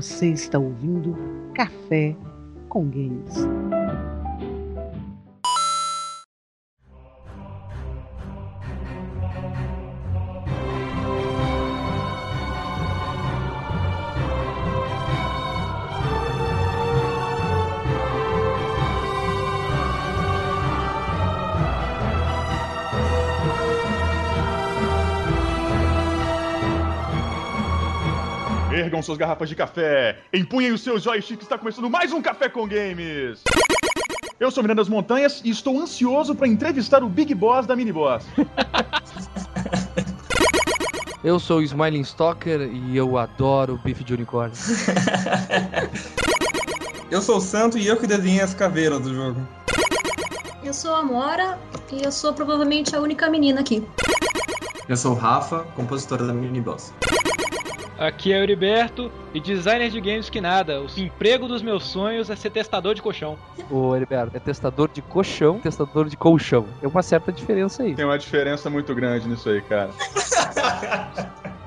Você está ouvindo Café com Games. Suas garrafas de café, empunhem os seus joysticks, está começando mais um Café com Games. Eu sou Miranda das Montanhas e estou ansioso para entrevistar o Big Boss da Mini Boss. Eu sou o Smiling Stalker e eu adoro bife de unicórnio. Eu sou o Santo e eu que desenhei as caveiras do jogo. Eu sou a Mora e eu sou provavelmente a única menina aqui. Eu sou o Rafa, compositora da Mini Boss. Aqui é o Heriberto e designer de games que nada. O emprego dos meus sonhos é ser testador de colchão. Ô, Heriberto, é testador de colchão, testador de colchão. Tem uma certa diferença aí. Tem uma diferença muito grande nisso aí, cara.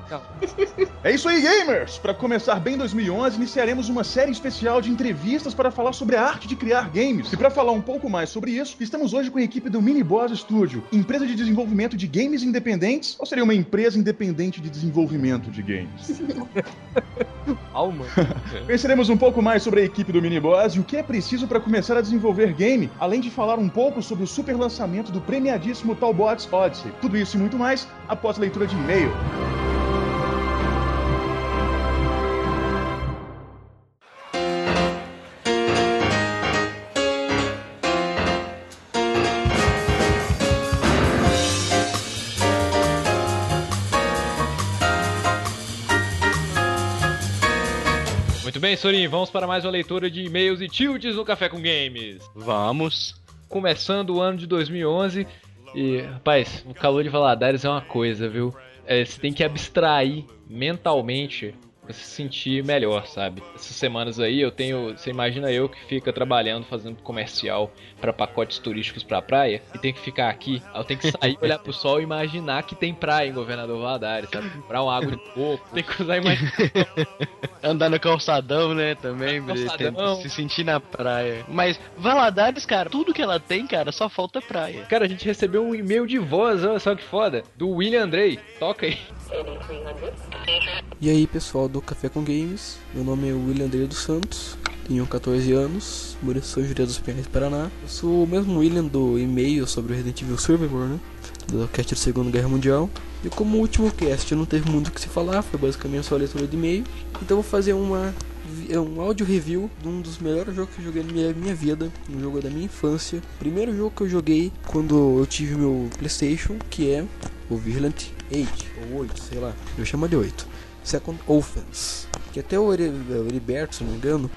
É isso aí, gamers! Para começar bem 2011, iniciaremos uma série especial de entrevistas para falar sobre a arte de criar games. E para falar um pouco mais sobre isso, estamos hoje com a equipe do Mini Boss Studio, empresa de desenvolvimento de games independentes, ou seria uma empresa independente de desenvolvimento de games? Alma. Conheceremos um pouco mais sobre a equipe do Mini Boss e o que é preciso para começar a desenvolver game, além de falar um pouco sobre o super lançamento do premiadíssimo Talbots Odyssey. Tudo isso e muito mais após a leitura de e-mail. Bem, Sorin, vamos para mais uma leitura de e-mails e tildes no Café com Games. Vamos. Começando o ano de 2011 e, rapaz, o calor de Valadares é uma coisa, viu? É, você tem que abstrair mentalmente se sentir melhor, sabe? Essas semanas aí eu tenho. Você imagina eu que fica trabalhando, fazendo comercial pra pacotes turísticos pra praia e tem que ficar aqui. Eu tenho que sair, olhar pro sol e imaginar que tem praia em Governador Valadares, sabe? Comprar uma água de coco, tem que usar imaginação. Andar no calçadão, né, também, calçadão. se sentir na praia. Mas Valadares, cara, tudo que ela tem, cara, só falta praia. Cara, a gente recebeu um e-mail de voz, olha só que foda, do William Andrei. Toca aí. E aí pessoal do Café com Games, meu nome é William André dos Santos, tenho 14 anos, moro em São José dos Pinhais, Paraná. Eu sou o mesmo William do e-mail sobre o Resident Evil Survivor, né? Do cast da Segunda Guerra Mundial. E como último cast não teve muito o que se falar, foi basicamente só a leitura de e-mail, então vou fazer uma vi- um áudio review de um dos melhores jogos que eu joguei na minha, minha vida, um jogo da minha infância. Primeiro jogo que eu joguei quando eu tive meu PlayStation, que é o Vigilant 8 ou 8, sei lá. Eu chamo de 8. Second Offense. Que até o Heriberto, se não me engano,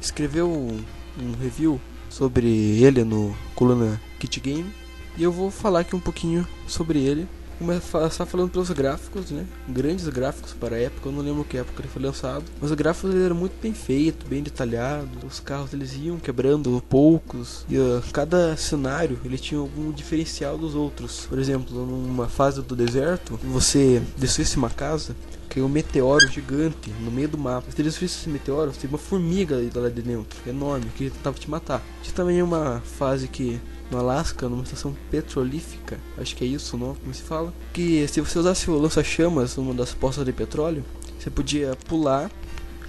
escreveu um, um review sobre ele no coluna Kit Game. E eu vou falar aqui um pouquinho sobre ele. Começar falando pelos gráficos, né? Grandes gráficos para a época, eu não lembro que época ele foi lançado. Mas os gráficos eram muito bem feitos, bem detalhados. Os carros eles iam quebrando poucos. E ah, cada cenário ele tinha algum diferencial dos outros. Por exemplo, numa fase do deserto, você descesse uma casa, caiu um meteoro gigante no meio do mapa. Se destruísse esse meteoro, tinha uma formiga lá de dentro, enorme, que tentava te matar. Tinha também uma fase que no Alasca, numa estação petrolífica, acho que é isso o nome, como se fala, que se você usasse o lança-chamas numa das poças de petróleo, você podia pular,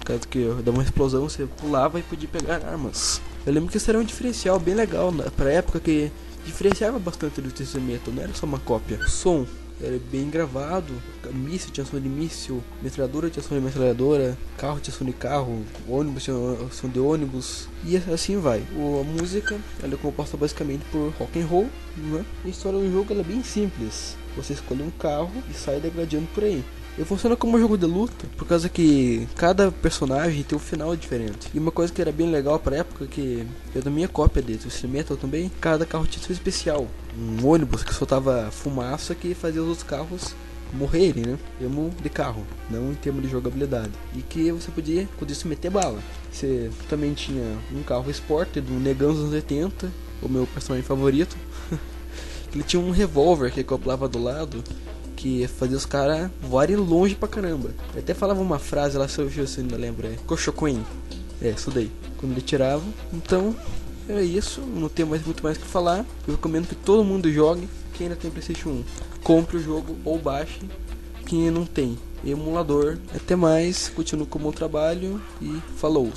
caso que dava uma explosão, você pulava e podia pegar armas. Eu lembro que isso era um diferencial bem legal na, pra época que diferenciava bastante do Metal, não era só uma cópia. O som era bem gravado, míssil tinha som de míssil, metralhadora tinha som de metralhadora, carro tinha som de carro, ônibus tinha som de ônibus, e assim vai. O, a música ela é composta basicamente por rock and roll, né? A história do jogo é bem simples. Você escolhe um carro e sai degradando por aí. Ele funciona como um jogo de luta, por causa que cada personagem tem um final diferente. E uma coisa que era bem legal pra época, que eu da minha cópia de Twisted Metal também, cada carro tinha seu especial. Um ônibus que soltava fumaça que fazia os outros carros morrerem, né? Termo de carro, não em termos de jogabilidade. E que você podia, com isso, meter bala. Você também tinha um carro esporte do Negão dos anos 80, o meu personagem favorito. Ele tinha um revólver que acoplava do lado, que fazia os caras voarem longe pra caramba. Eu até falava uma frase lá, se eu ainda lembra, é Cochocoin. É, isso daí. Quando ele tirava. Então, é isso. Não tenho mais, muito mais o que falar. Eu recomendo que todo mundo jogue. Quem ainda tem Playstation 1, compre o jogo ou baixe. Quem não tem, emulador. Até mais, continuo com o meu trabalho e falou!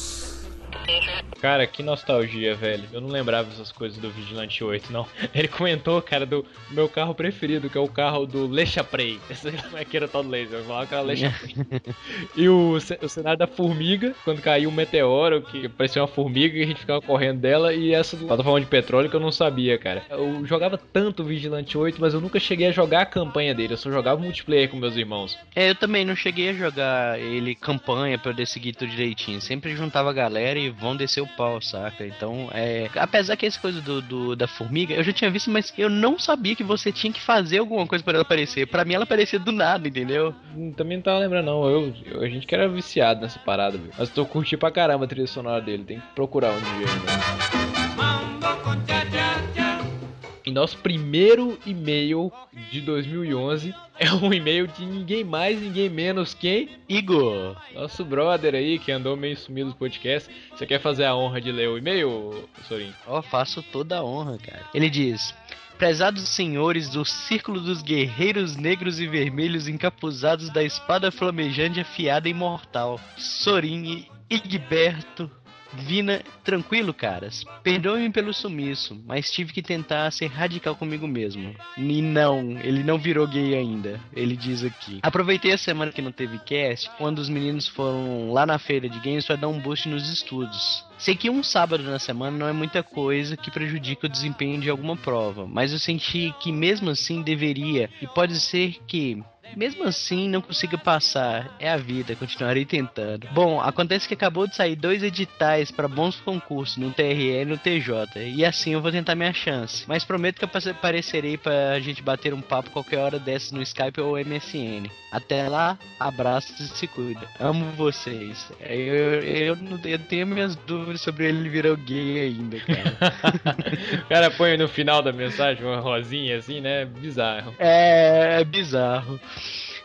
Cara, que nostalgia, velho. Eu não lembrava essas coisas do Vigilante 8, não. Ele comentou, cara, do meu carro preferido, que é o carro do Lechaprey. Esse como é que era tal do laser. Eu falava que era Lechaprey. e o, o cenário da formiga, quando caiu um meteoro, que parecia uma formiga e a gente ficava correndo dela. E essa do plataforma de petróleo que eu não sabia, cara. Eu jogava tanto Vigilante 8, mas eu nunca cheguei a jogar a campanha dele. Eu só jogava multiplayer com meus irmãos. É, eu também não cheguei a jogar ele campanha pra eu seguir tudo direitinho. Sempre juntava a galera e vão descer o pau, saca? Então, é. Apesar que essa coisa do, do- da formiga, eu já tinha visto, mas eu não sabia que você tinha que fazer alguma coisa pra ela aparecer. Pra mim, ela aparecia do nada, entendeu? Hum, Também não tava lembrando, não. Eu, eu- a gente que era viciado nessa parada, viu? Mas tô curtindo pra caramba a trilha sonora dele. Tem que procurar um dia ainda. E nosso primeiro e-mail de 2011 é um e-mail de ninguém mais, ninguém menos quem? Igor. Nosso brother aí que andou meio sumido do podcast. Você quer fazer a honra de ler o e-mail, Sorin? Ó, faço toda a honra, cara. Ele diz: Prezados senhores do Círculo dos Guerreiros Negros e Vermelhos encapuzados da espada flamejante afiada e mortal, Sorin e Igberto. Vina, tranquilo, caras. Perdoe-me pelo sumiço, mas tive que tentar ser radical comigo mesmo. E não, ele não virou gay ainda. Ele diz aqui. Aproveitei a semana que não teve cast, quando os meninos foram lá na feira de games para dar um boost nos estudos. Sei que um sábado na semana não é muita coisa que prejudica o desempenho de alguma prova, mas eu senti que mesmo assim deveria, e pode ser que mesmo assim, não consigo passar. É a vida, continuarei tentando. Bom, acontece que acabou de sair dois editais para bons concursos no TRE e no TJ. E assim eu vou tentar minha chance. Mas prometo que eu aparecerei pra gente bater um papo qualquer hora dessas no Skype ou MSN. Até lá, abraços e se cuida. Amo vocês. Eu, eu, não- eu tenho minhas dúvidas sobre ele virar gay ainda, cara. o cara põe no final da mensagem uma rosinha assim, né? Bizarro. É, é bizarro.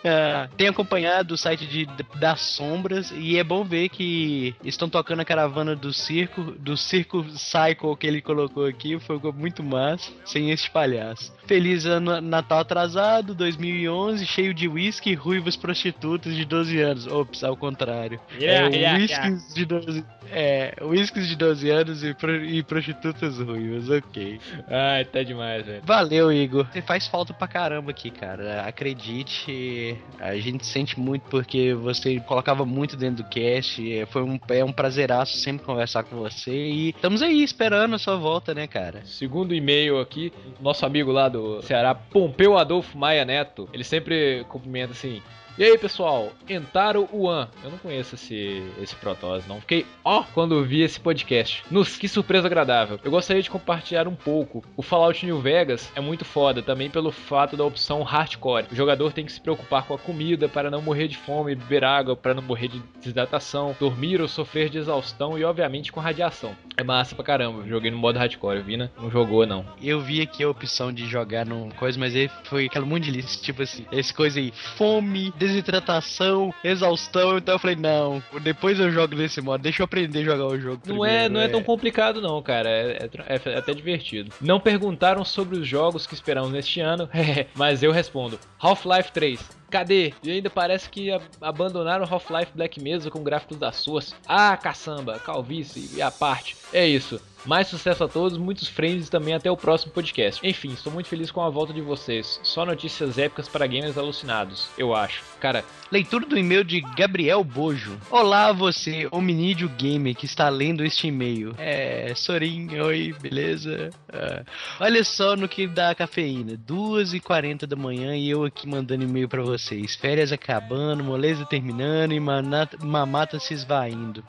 Ah, tenho acompanhado o site de, das sombras e é bom ver que estão tocando a caravana do circo, do circo Cycle que ele colocou aqui, foi muito massa, sem este palhaço. Feliz ano Natal atrasado, 2011, cheio de whisky, ruivas prostitutas de 12 anos. Ops, ao contrário. Yeah, é, yeah, whiskies de 12, é, whiskies de 12 anos e, pro- e prostitutas ruivas, ok. Ai, tá demais, velho. Valeu, Igor. Você faz falta pra caramba aqui, cara. Acredite, a gente sente muito porque você colocava muito dentro do cast. É, Foi um, é um prazeraço sempre conversar com você. E estamos aí esperando a sua volta, né, cara? Segundo e-mail aqui, nosso amigo lá do Ceará, Pompeu Adolfo Maia Neto, ele sempre cumprimenta assim. E aí pessoal, Entaro Uan. Eu não conheço esse, esse Protoss, não. Fiquei ó quando vi esse podcast. Nos, que surpresa agradável. Eu gostaria de compartilhar um pouco. O Fallout New Vegas é muito foda também pelo fato da opção hardcore. O jogador tem que se preocupar com a comida para não morrer de fome, beber água para não morrer de desidratação, dormir ou sofrer de exaustão e obviamente com radiação. É massa pra caramba. Joguei no modo hardcore, Vina não jogou não. Eu vi aqui a opção de jogar num coisa, mas ele foi aquela lista, tipo assim, esse coisa aí, fome, desidratação, exaustão. Então eu falei, não, depois eu jogo nesse modo, deixa eu aprender a jogar o jogo. Não é, primeiro, não é tão complicado não, cara. É, é tra- é até divertido. Não perguntaram sobre os jogos que esperamos neste ano, mas eu respondo. Half-Life 3. Cadê? E ainda parece que abandonaram Half-Life Black Mesa com gráficos da Source. Ah, caçamba, calvície e a parte. É isso. Mais sucesso a todos, muitos frames e também até o próximo podcast. Enfim, estou muito feliz com a volta de vocês. Só notícias épicas para gamers alucinados, eu acho. Cara, Leitura do e-mail de Gabriel Bojo. Olá, você, hominídeo gamer que está lendo este e-mail. É, Sorin, oi, beleza? Ah, olha só no que dá a cafeína. 2h40 da manhã e eu aqui mandando e-mail pra vocês. Férias acabando, moleza terminando e manata- mamata se esvaindo.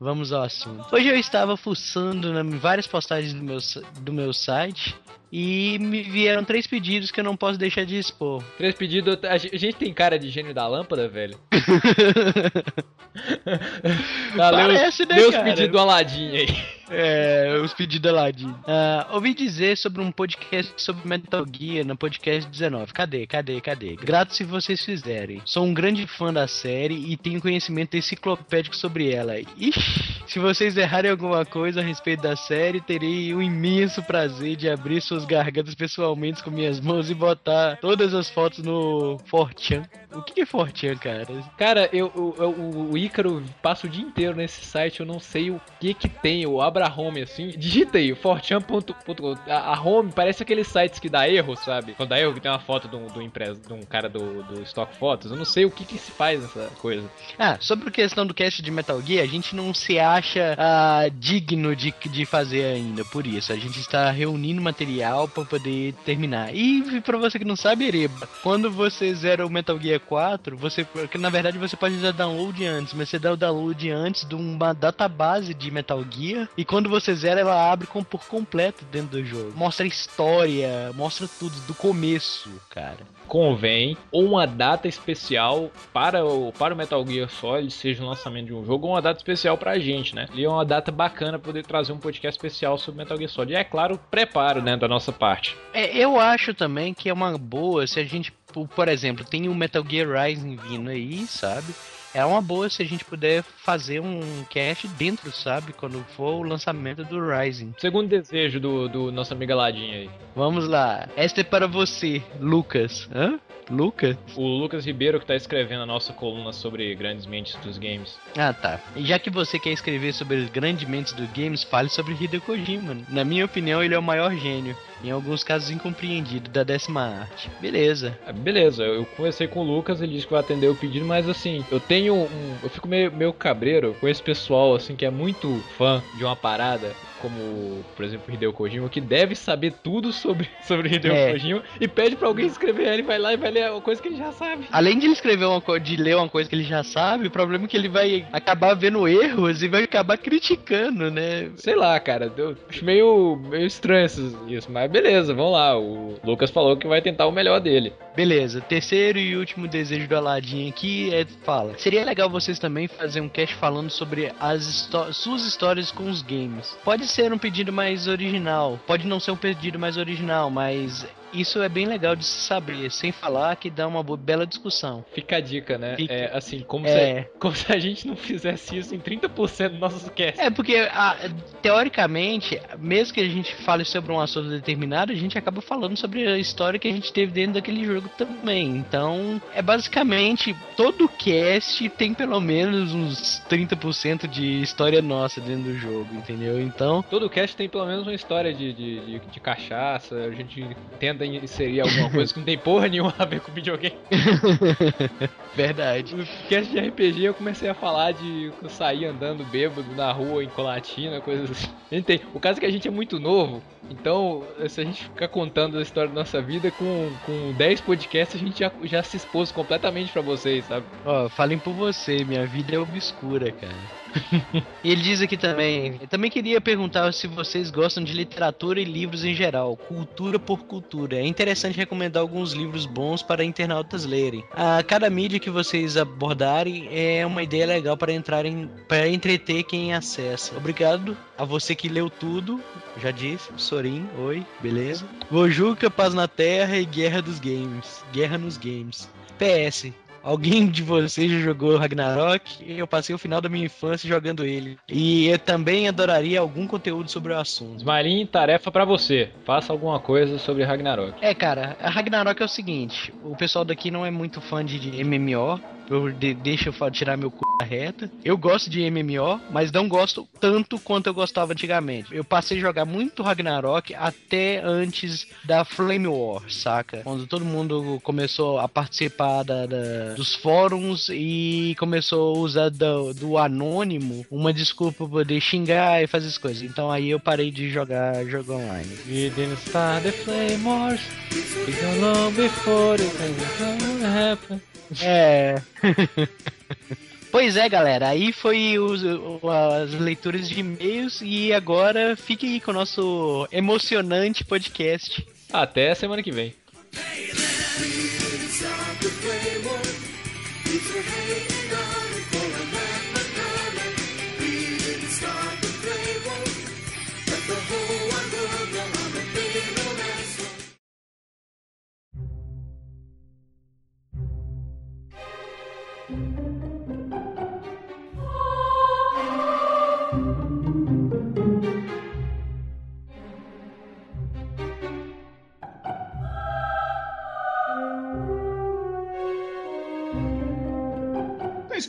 Vamos ao assunto. Hoje eu estava fuçando na- em várias postagens do meu, do meu site e me vieram três pedidos que eu não posso deixar de expor. três pedidos. A gente tem cara de gênio da lâmpada, velho. tá, Parece, né, os cara? pedidos do Aladim aí. É, os pedidos lá de. Ah, ouvi dizer sobre um podcast sobre Metal Gear no podcast 19. Cadê? Cadê? Cadê? Grato se vocês fizerem. Sou um grande fã da série e tenho conhecimento enciclopédico sobre ela. Ixi, se vocês errarem alguma coisa a respeito da série, terei o imenso prazer de abrir suas gargantas pessoalmente com minhas mãos e botar todas as fotos no Fortran. O que é Fortran, cara? Cara, eu, eu- eu- o, o Ícaro passa o dia inteiro nesse site, eu não sei o que que tem, eu abro a home assim, digita aí, fortran.com, a, a home parece aqueles sites que dá erro, sabe? Quando dá erro que tem uma foto do, do impresso, de um cara do, do Stock Photos, eu não sei o que que se faz nessa coisa. Ah, sobre a questão do cast de Metal Gear, a gente não se acha ah, digno de, de fazer ainda, por isso. A gente está reunindo material para poder terminar. E pra você que não sabe, Ereba, quando você zera o Metal Gear 4, você, porque na verdade você pode dar download antes, mas você dá o download antes de uma database de Metal Gear, e quando você zera, ela abre com, por completo dentro do jogo. Mostra a história, mostra tudo, do começo, cara. Convém, ou uma data especial para o, para o Metal Gear Solid, seja o lançamento de um jogo, ou uma data especial pra gente, né? E é uma data bacana pra poder trazer um podcast especial sobre Metal Gear Solid. E é claro, preparo, né, da nossa parte. É, eu acho também que é uma boa se a gente, por por exemplo, tem o Metal Gear Rising vindo aí, sabe? É uma boa se a gente puder fazer um cast dentro, sabe? Quando for o lançamento do Rising. Segundo desejo do, do nosso amigo Ladinho aí. Vamos lá. Esta é para você, Lucas. Hã? Lucas? O Lucas Ribeiro que tá escrevendo a nossa coluna sobre grandes mentes dos games. Ah, tá. E já que você quer escrever sobre grandes mentes do games, fale sobre Hideo Kojima. Na minha opinião, ele é o maior gênio. Em alguns casos incompreendido da décima arte. Beleza. Ah, Beleza, eu conversei com o Lucas, ele disse que vai atender o pedido, mas assim, eu tenho um. Eu fico meio, meio cabreiro com esse pessoal, assim, que é muito fã de uma parada, como, por exemplo, Hideo Kojima, que deve saber tudo sobre, sobre Hideo É. Kojima e pede pra alguém escrever, ele vai lá e vai ler uma coisa que ele já sabe. Além de ele escrever uma coisa, de ler uma coisa que ele já sabe, o problema é que ele vai acabar vendo erros e vai acabar criticando, né? Sei lá, cara, eu acho meio, meio estranho isso, mas beleza, vamos lá. O Lucas falou que vai tentar o melhor dele. Beleza, terceiro e último desejo do Aladdin aqui é fala. Seria legal vocês também fazer um cast falando sobre as histó- suas histórias com os games. Pode ser um pedido mais original, pode não ser um pedido mais original, mas isso é bem legal de se saber, sem falar que dá uma bela discussão. Fica a dica, né? Fica. É assim, como, É. se, como se a gente não fizesse isso em 30% dos nossos casts. É, porque ah, teoricamente, mesmo que a gente fale sobre um assunto determinado, a gente acaba falando sobre a história que a gente teve dentro daquele jogo também. Então, é basicamente todo cast tem pelo menos uns 30% de história nossa dentro do jogo, entendeu? Então, Todo cast tem pelo menos uma história de, de, de, de cachaça, a gente tenta inserir alguma coisa que não tem porra nenhuma a ver com videogame. verdade. No cast de RPG eu comecei a falar de eu sair andando bêbado na rua em Colatina, coisas assim. A gente tem. O caso é que a gente é muito novo, então se a gente ficar contando a história da nossa vida com, com 10 podcasts, a gente já, já se expôs completamente pra vocês, sabe? Ó, falem por você, minha vida é obscura, cara. E ele diz aqui também, também queria perguntar se vocês gostam de literatura e livros em geral, cultura por cultura. É interessante recomendar alguns livros bons para internautas lerem. A cada mídia que vocês abordarem é uma ideia legal para entrarem para entreter quem acessa. Obrigado a você que leu tudo. Já disse, Sorin, oi, beleza? Vojuca, Paz na Terra e Guerra dos Games. Guerra nos Games. PS, Alguém de vocês já jogou Ragnarok? Eu passei o final da minha infância jogando ele. E eu também adoraria algum conteúdo sobre o assunto. Smiling, tarefa pra você. Faça alguma coisa sobre Ragnarok. É, cara, a Ragnarok é o seguinte: o pessoal daqui não é muito fã de de MMO. Eu de, deixa eu tirar meu cu reta. Eu gosto de MMO, mas não gosto tanto quanto eu gostava antigamente. Eu passei a jogar muito Ragnarok até antes da Flame War, saca? Quando todo mundo começou a participar da- da- dos fóruns e começou a usar do, do anônimo uma desculpa pra poder xingar e fazer as coisas. Então aí eu parei de jogar jogo online. We didn't start the flame wars. Go long before the things happen. É. Pois é, galera, aí foi os- as leituras de e-mails e agora fique aí com o nosso emocionante podcast. Até semana que vem.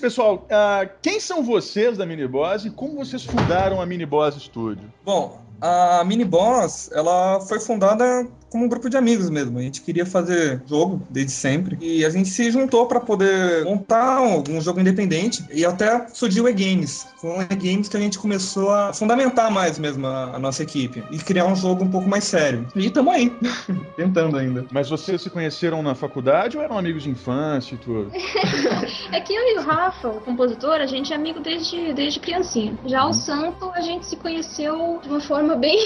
Pessoal. Ah, quem são vocês da Miniboss e como vocês fundaram a Miniboss Studio? Bom, a Mini Boss, ela foi fundada como um grupo de amigos mesmo. A gente queria fazer jogo desde sempre e a gente se juntou para poder montar um, um, jogo independente e até surgiu o E-Games. Foi um E-Games que a gente começou a fundamentar mais mesmo a, a, nossa equipe e criar um jogo um pouco mais sério. E estamos aí, tentando ainda. Mas vocês se conheceram na faculdade ou eram amigos de infância e tudo? é que eu e o Rafa, o compositor, a gente é amigo desde, desde criancinha. Já o Santo, a gente se conheceu de uma forma bem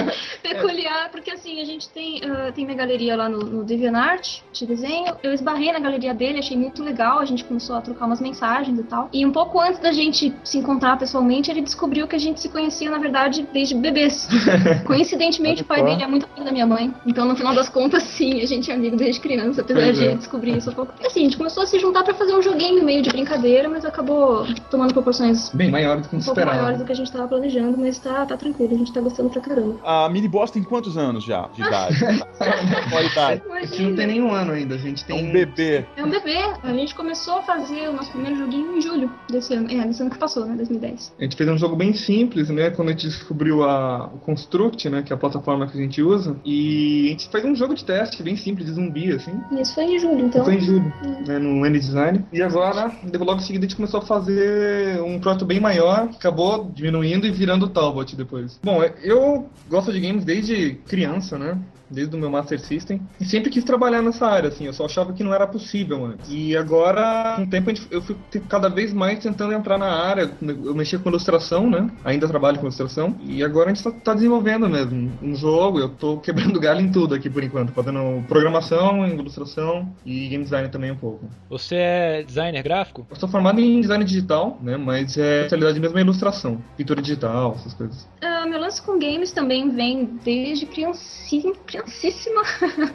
peculiar, porque assim, a gente tem, uh, tem minha galeria lá no, no DeviantArt de desenho. Eu esbarrei na galeria dele, achei muito legal, a gente começou a trocar umas mensagens e tal. E um pouco antes da gente se encontrar pessoalmente, ele descobriu que a gente se conhecia, na verdade, desde bebês. Coincidentemente, o pai dele é muito amigo da minha mãe. Então, no final das contas, sim, a gente é amigo desde criança, apesar de é. descobrir isso um pouco. E assim, a gente começou a se juntar para fazer um joguinho meio de brincadeira, mas acabou tomando proporções bem maiores do que a gente um esperava. maiores do que a gente estava planejando, mas tá, tá tranquilo, a gente tá gostando pra caramba. A Mini Boss tem quantos anos já de idade? Qual a idade? A gente não tem nenhum ano ainda, a gente tem. É um bebê. É um bebê. A gente começou a fazer o nosso primeiro joguinho em julho desse ano. É, desse ano que passou, né? 2010. A gente fez um jogo bem simples, né? Quando a gente descobriu a, o Construct, né? Que é a plataforma que a gente usa. E a gente fez um jogo de teste bem simples, de zumbi, assim. Isso foi em julho, então. Foi em julho, é. né? No N-Design. E agora, logo em seguida, a gente começou a fazer um projeto bem maior. Acabou diminuindo e virando o Talbot depois. Bom, eu gosto de games desde criança, né? Desde o meu Master System. E sempre quis trabalhar nessa área, assim. Eu só achava que não era possível antes. E agora, com o tempo, eu fui cada vez mais tentando entrar na área. Eu mexia com ilustração, né? Ainda trabalho com ilustração. E agora a gente tá, tá desenvolvendo mesmo um jogo. Eu tô quebrando galho em tudo aqui por enquanto. Fazendo programação, ilustração e game design também um pouco. Você é designer gráfico? Eu sou formado em design digital, né? Mas é especialidade mesmo é ilustração. Pintura digital, essas coisas. Uh, meu lance com games também vem desde criancinha, criancíssima.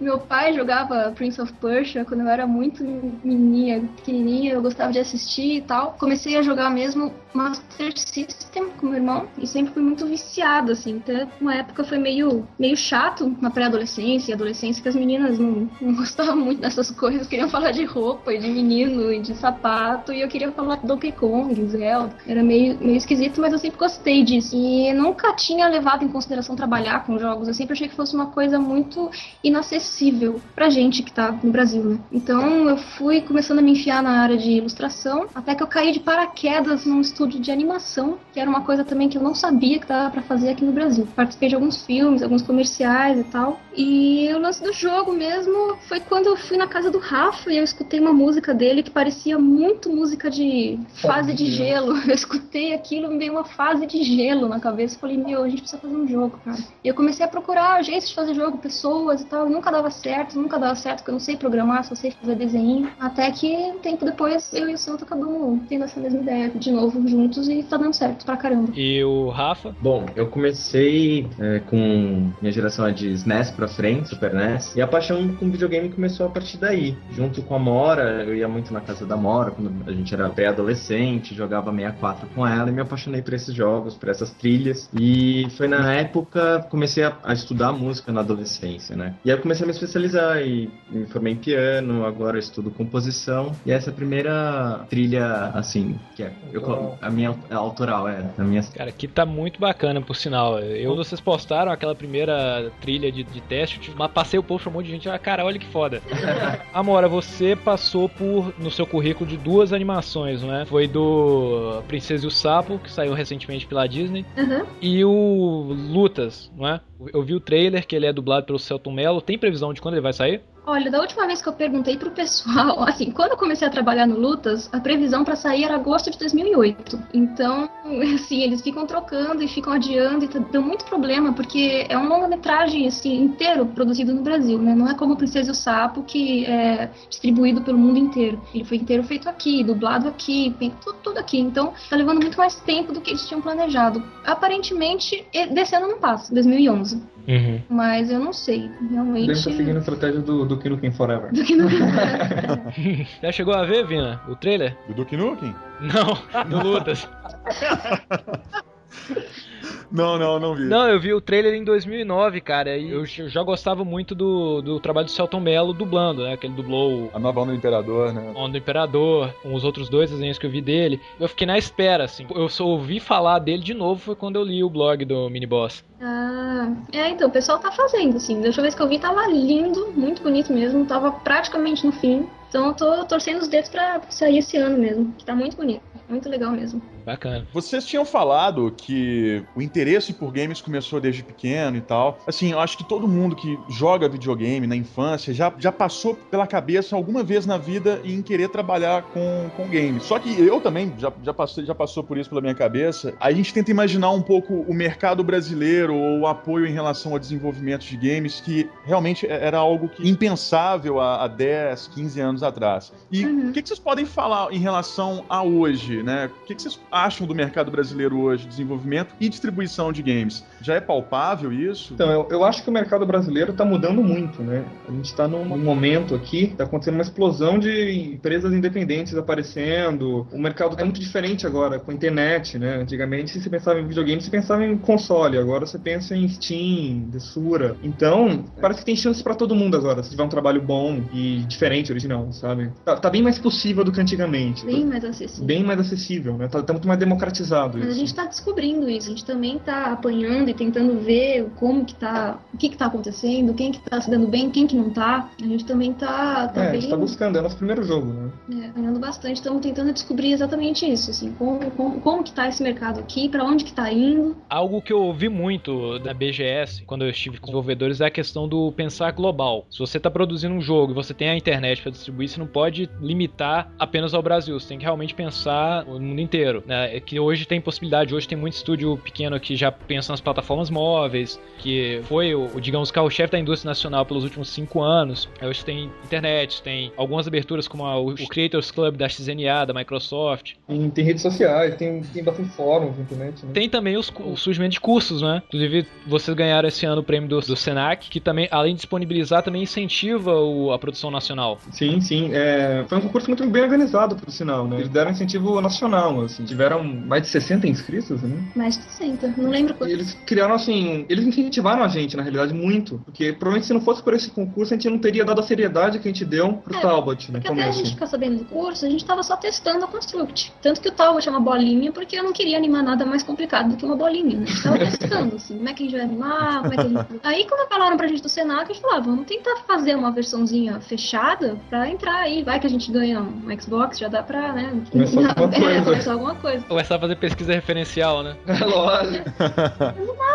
Meu pai jogava Prince of Persia quando eu era muito menininha, pequenininha, eu gostava de assistir e tal. Comecei a jogar mesmo Master System com meu irmão e sempre fui muito viciada, assim. Até uma época foi meio, meio chato na pré-adolescência e adolescência que as meninas não, não gostavam muito dessas coisas, queriam falar de roupa e de menino e de sapato e eu queria falar de Donkey Kong, Zelda. Era meio, meio esquisito, mas eu sempre gostei disso. E nunca tinha levado em consideração trabalhar com jogos. Eu sempre achei que fosse uma coisa muito inacessível acessível pra gente que tá no Brasil, né? Então eu fui começando a me enfiar na área de ilustração, até que eu caí de paraquedas num estúdio de animação, que era uma coisa também que eu não sabia que dava para fazer aqui no Brasil. Participei de alguns filmes, alguns comerciais e tal. E o lance do jogo mesmo foi quando eu fui na casa do Rafa e eu escutei uma música dele que parecia muito música de fase de gelo. Eu escutei aquilo, me veio uma fase de gelo na cabeça. e Falei, meu, a gente precisa fazer um jogo, cara. E eu comecei a procurar jeitos de fazer jogo, pessoas e tal. nunca dava certo, nunca dava certo, porque eu não sei programar, só sei fazer desenho. Até que um tempo depois eu e o Santo acabamos tendo essa mesma ideia de novo juntos e tá dando certo pra caramba. E o Rafa? Bom, eu comecei é, com minha geração é de SNES pra frente, Super NES, e a paixão com videogame começou a partir daí. Junto com a Mora, eu ia muito na casa da Mora quando a gente era pré-adolescente, jogava 64 com ela e me apaixonei por esses jogos, por essas trilhas. E foi na época comecei a, a estudar música na adolescência, né? E aí eu comecei a me especializar e me formei em piano, agora estudo composição. E essa é a primeira trilha, assim, que é eu, a minha a autoral, é. A minha... Cara, que tá muito bacana, por sinal. Eu, vocês postaram aquela primeira trilha de, de tipo, passei o post um monte de gente, ah, cara, olha que foda. Amora, você passou por, no seu currículo, de duas animações, não é? Foi do Princesa e o Sapo, que saiu recentemente pela Disney, uhum. e o Lutas, não é? Eu vi o trailer, que ele é dublado pelo Celton Mello. Tem previsão de quando ele vai sair? Olha, da última vez que eu perguntei pro pessoal, assim, quando eu comecei a trabalhar no Lutas, a previsão para sair era agosto de 2008. Então, assim, eles ficam trocando e ficam adiando e tá, deu muito problema, porque é um longa-metragem, assim, inteiro produzido no Brasil, né? Não é como Princesa e o Sapo, que é distribuído pelo mundo inteiro. Ele foi inteiro feito aqui, dublado aqui, tudo, tudo aqui. Então, tá levando muito mais tempo do que eles tinham planejado. Aparentemente, desse ano não passa, 2011. Uhum. Mas eu não sei, realmente. Deve estar seguindo a estratégia do, do Kino Ken Forever. Do que não... Já chegou a ver, Vina, o trailer? Do Duke Nukem? Não, do Lutas. Não, não, não vi. Não, eu vi o trailer em 2009, cara, e eu já gostava muito do, do trabalho do Celton Mello dublando, né? Que ele dublou A nova onda do Imperador, né? Onda do Imperador, com os outros dois desenhos que eu vi dele. Eu fiquei na espera, assim. Eu só ouvi falar dele de novo foi quando eu li o blog do Miniboss. Ah, é, então, o pessoal tá fazendo, assim. Da última vez que eu vi tava lindo, muito bonito mesmo, tava praticamente no fim. Então eu tô torcendo os dedos pra sair esse ano mesmo, que tá muito bonito, muito legal mesmo. Bacana. Vocês tinham falado que o interesse por games começou desde pequeno e tal. Assim, eu acho que todo mundo que joga videogame na infância já, já passou pela cabeça alguma vez na vida em querer trabalhar com, com games. Só que eu também já, já, passei, já passou por isso pela minha cabeça. A gente tenta imaginar um pouco o mercado brasileiro ou o apoio em relação ao desenvolvimento de games, que realmente é- era algo que impensável há, há 10, 15 anos atrás. E Uhum. o que, que vocês podem falar em relação a hoje, né? O que, que vocês acham do mercado brasileiro hoje, desenvolvimento e distribuição de games? Já é palpável isso? Então, eu, eu acho que o mercado brasileiro está mudando muito, né? A gente está num momento aqui, está acontecendo uma explosão de empresas independentes aparecendo. O mercado é muito diferente agora com a internet, né? Antigamente, se você pensava em videogame, você pensava em console. Agora você pensa em Steam, Desura. Então, parece que tem chance para todo mundo agora, se tiver um trabalho bom e diferente, original, sabe? Tá, tá bem mais possível do que antigamente. Bem mais acessível. Bem mais acessível, né? Tá, tá muito mais democratizado Mas a isso. gente tá descobrindo isso, a gente também tá apanhando e tentando ver como que tá, o que que tá acontecendo, quem que tá se dando bem, quem que não tá. A gente também tá, tá É, a bem, gente tá buscando, é nosso primeiro jogo, né? é, apanhando bastante, estamos tentando descobrir exatamente isso, assim, como, como, como que tá esse mercado aqui, pra onde que tá indo. Algo que eu ouvi muito da BGS, quando eu estive com os desenvolvedores, é a questão do pensar global. Se você está produzindo um jogo e você tem a internet para distribuir, você não pode limitar apenas ao Brasil. Você tem que realmente pensar no mundo inteiro. Né? É Que hoje tem possibilidade, hoje tem muito estúdio pequeno que já pensa nas plataformas móveis, que foi, o, o, digamos, carro-chefe da indústria nacional pelos últimos cinco anos. Hoje tem internet, tem algumas aberturas como a- o, Creators Club da XNA, da Microsoft. Tem, tem redes sociais, tem, tem bastante fóruns na internet, né? Tem também os, o surgimento de cursos, né? Inclusive, vocês ganharam esse ano o prêmio do, do Senac, que também, além de disponibilizar, também incentiva o- a produção nacional. Sim, sim. É, foi um concurso muito bem organizado, por sinal, né? Eles deram incentivo nacional, assim. Tiveram mais de 60 inscritos, né? Mais de 60, não lembro E quanto. eles criaram, assim... Eles incentivaram a gente, na realidade, muito. Porque provavelmente se não fosse por esse concurso, a gente não teria dado a seriedade que a gente deu pro É, Talbot no Porque até a começo. gente ficar sabendo do curso, a gente tava só testando a Construct. Tanto que o Talbot é uma bolinha, porque eu não queria animar nada mais complicado do que uma bolinha, né? A gente tava testando, assim, como é que a gente vai animar, como é que a gente... Aí quando falaram pra gente do Senac, a gente falou, ah, vamos tentar fazer uma versãozinha fechada pra entrar aí. Vai que a gente ganha um Xbox, já dá pra, né? Começar alguma é, coisa. começar alguma coisa. Começar a fazer pesquisa referencial, né? É lógico.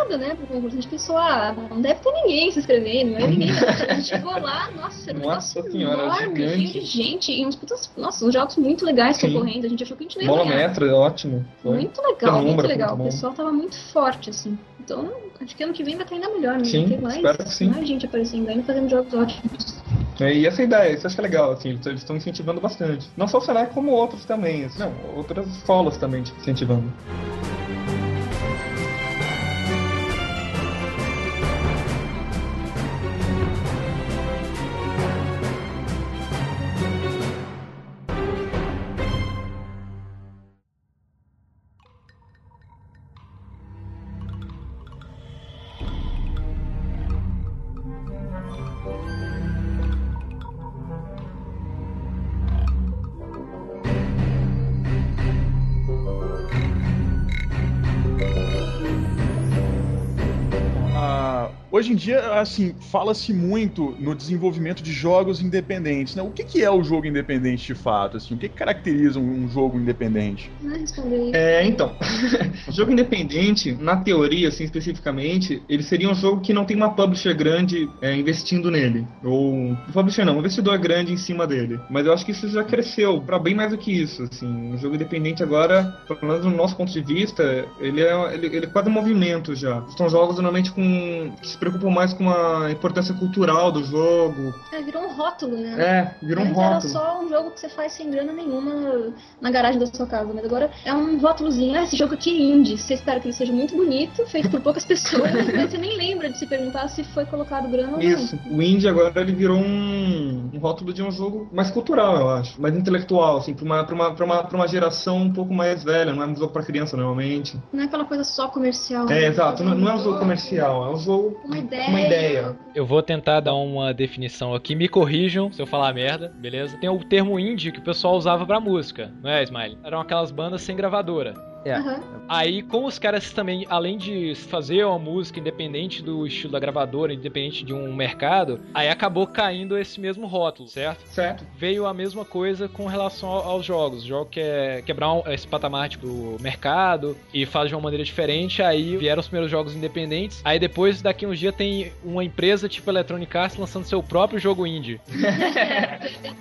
Nada, né, pro concurso. A gente pensou, ah, não deve ter ninguém se inscrevendo, não é ninguém. A gente chegou lá, nossa, era um Nossa negócio senhora, enorme, cheio gigante. de gente, e uns putas, nossa, uns jogos muito legais Sim. concorrendo. A gente achou que a gente não ia Bola ganhar. metro, é ótimo. Foi. Muito legal, muito legal. muito o pessoal tava muito forte, assim. Então, acho que ano que vem vai estar ainda melhor, né? Sim, ter mais, espero que sim. mais gente aparecendo ainda fazendo jogos ótimos. É, e essa ideia, isso eu acho que é legal, assim, eles estão incentivando bastante. Não só o Senac, como outros também. assim. não, outras escolas também tipo, incentivando. Hoje em dia, assim, fala-se muito no desenvolvimento de jogos independentes, né? O que, que é o jogo independente de fato? Assim, o que, que caracteriza um, um jogo independente? É. É, então, jogo independente, na teoria, assim, especificamente, ele seria um jogo que não tem uma publisher grande é, investindo nele. Ou, um publisher não, um investidor grande em cima dele. Mas eu acho que isso já cresceu pra bem mais do que isso, assim. Um jogo independente agora, pelo menos no nosso ponto de vista, ele é, ele, ele é quase um movimento já. São jogos normalmente com... que se preocupam mais com a importância cultural do jogo. É, virou um rótulo, né? É, virou um Antes era rótulo. só um jogo que você faz sem grana nenhuma na garagem da sua casa, mas agora é um rótulozinho. Ah, esse jogo aqui é indie. Você espera que ele seja muito bonito, feito por poucas pessoas, mas você nem lembra de se perguntar se foi colocado grana ou não. Isso. O indie agora ele virou um, um rótulo de um jogo mais cultural, eu acho. Mais intelectual, assim, pra uma, pra, uma, pra, uma, pra uma geração um pouco mais velha. Não é um jogo pra criança, normalmente. Não é aquela coisa só comercial. É, né? exato. Não, não é um jogo comercial. É um jogo Uma ideia. uma ideia. Eu vou tentar dar uma definição aqui. Me corrijam se eu falar merda, beleza? Tem o termo indie que o pessoal usava pra música, não é, Smiley? Eram aquelas bandas sem gravadora. Aham. Aí, como os caras também, além de fazer uma música independente do estilo da gravadora, independente de um mercado, aí acabou caindo esse mesmo rótulo, certo? Certo. Veio a mesma coisa com relação ao- aos jogos. O jogo quer quebrar esse patamar tipo, do mercado e faz de uma maneira diferente. Aí vieram os primeiros jogos independentes. Aí depois, daqui uns dias, tem uma empresa tipo Electronic Arts lançando seu próprio jogo indie.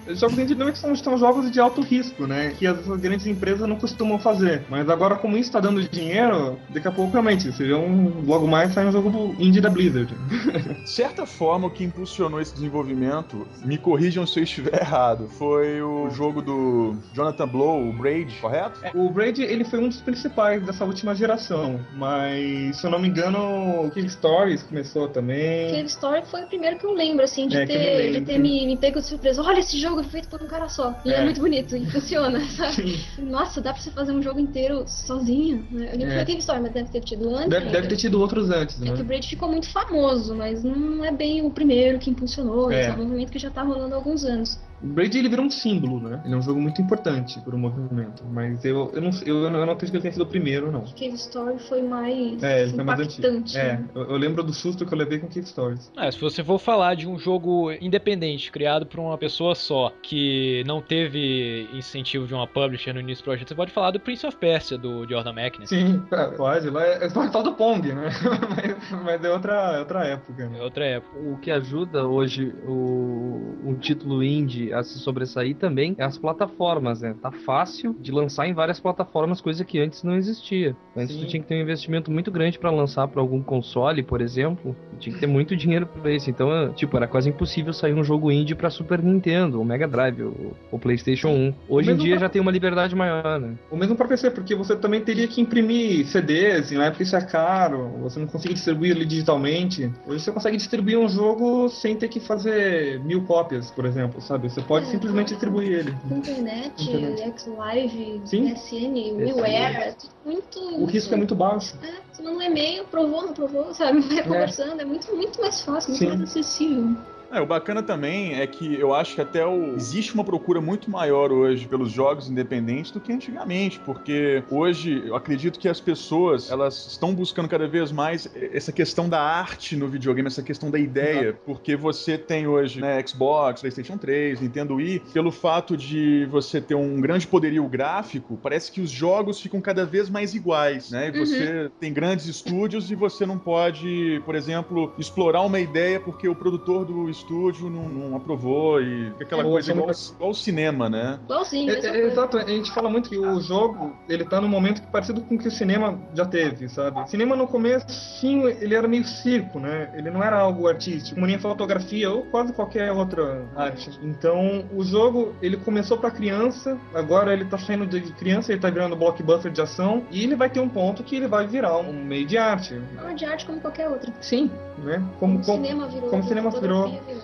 Jogos indie não são, são jogos de alto risco, né? Que as grandes empresas não costumam fazer. Mas agora, como isso tá dando dinheiro, daqui a pouco realmente, você vê um. Logo mais sai um jogo do indie da Blizzard. De certa forma, o que impulsionou esse desenvolvimento, me corrijam se eu estiver errado, foi o jogo do Jonathan Blow, o Braid, correto? O Braid, ele foi um dos principais dessa última geração, mas se eu não me engano, o King Stories começou também. Cave Story foi o primeiro que eu lembro, assim, de É, ter, de ter me, me pego de surpresa. Olha, esse jogo é feito por um cara só. E é, É. muito bonito, e funciona, sabe? Sim. Nossa, dá pra você fazer um jogo inteiro sozinho. Né? Eu lembro É. que Cave Story, mas deve ter tido antes. Deve, deve ter tido outros antes, É que o né? Braid ficou muito famoso, mas não é bem o primeiro que impulsionou. É. Esse é um movimento que já tá rolando há alguns anos. O Braid ele virou um símbolo, né? Ele é um jogo muito importante para o movimento, mas eu, eu, não, eu, eu não acredito que ele tenha sido o primeiro, não. Cave Story foi mais É, ele foi mais impactante. É, né? eu, eu lembro do susto que eu levei com Cave Stories. É, se você for falar de um jogo independente, criado por uma pessoa só, que não teve incentivo de uma publisher no início do projeto, você pode falar do Prince of Persia, do Jordan McNish. Sim, pode. Lá é, é só do Pong, né? mas, mas é outra, é outra época. Né? É outra época. O que ajuda hoje o, um título indie a se sobressair também é as plataformas, né? Tá fácil de lançar em várias plataformas, coisa que antes não existia. Antes Sim. tu tinha que ter um investimento muito grande para lançar para algum console, por exemplo. Tinha que ter muito dinheiro para isso. Então, tipo, era quase impossível sair um jogo indie para Super Nintendo, o Mega Drive, o, o PlayStation 1. Hoje em dia pra- já tem uma liberdade maior, né? O mesmo para PC, porque você também teria que imprimir CDs, e na época isso é caro, você não consegue distribuir ele digitalmente. Hoje você consegue distribuir um jogo sem ter que fazer mil cópias, por exemplo, sabe? Você pode É. simplesmente distribuir ele. Internet, Internet. X-Live, Sim. SN, WiiWare, é tudo muito. O risco é muito baixo. É, você manda um e-mail, provou, não provou, sabe? Vai conversando, é muito, muito mais fácil, muito Sim. mais acessível. É, o bacana também é que eu acho que até o... existe uma procura muito maior hoje pelos jogos independentes do que antigamente, porque hoje eu acredito que as pessoas elas estão buscando cada vez mais essa questão da arte no videogame, essa questão da ideia, porque você tem hoje né, Xbox, PlayStation 3, Nintendo Wii, pelo fato de você ter um grande poderio gráfico, parece que os jogos ficam cada vez mais iguais, né? E você tem grandes estúdios e você não pode, por exemplo, explorar uma ideia porque o produtor do estúdio não, não aprovou e aquela É, coisa igual, igual ao cinema, né? Igualzinho, É, é, exato, a gente fala muito que o jogo, ele tá num momento parecido com o que o cinema já teve, sabe? O cinema no começo, sim, ele era meio circo, né? Ele não era algo artístico, como nem fotografia ou quase qualquer outra arte. Então, o jogo, ele começou pra criança, agora ele tá saindo de criança, ele tá virando blockbuster de ação, e ele vai ter um ponto que ele vai virar um meio de arte, Uma de arte como qualquer outra. sim, né? Como, Como, como, cinema virou. como cinema fotografia virou.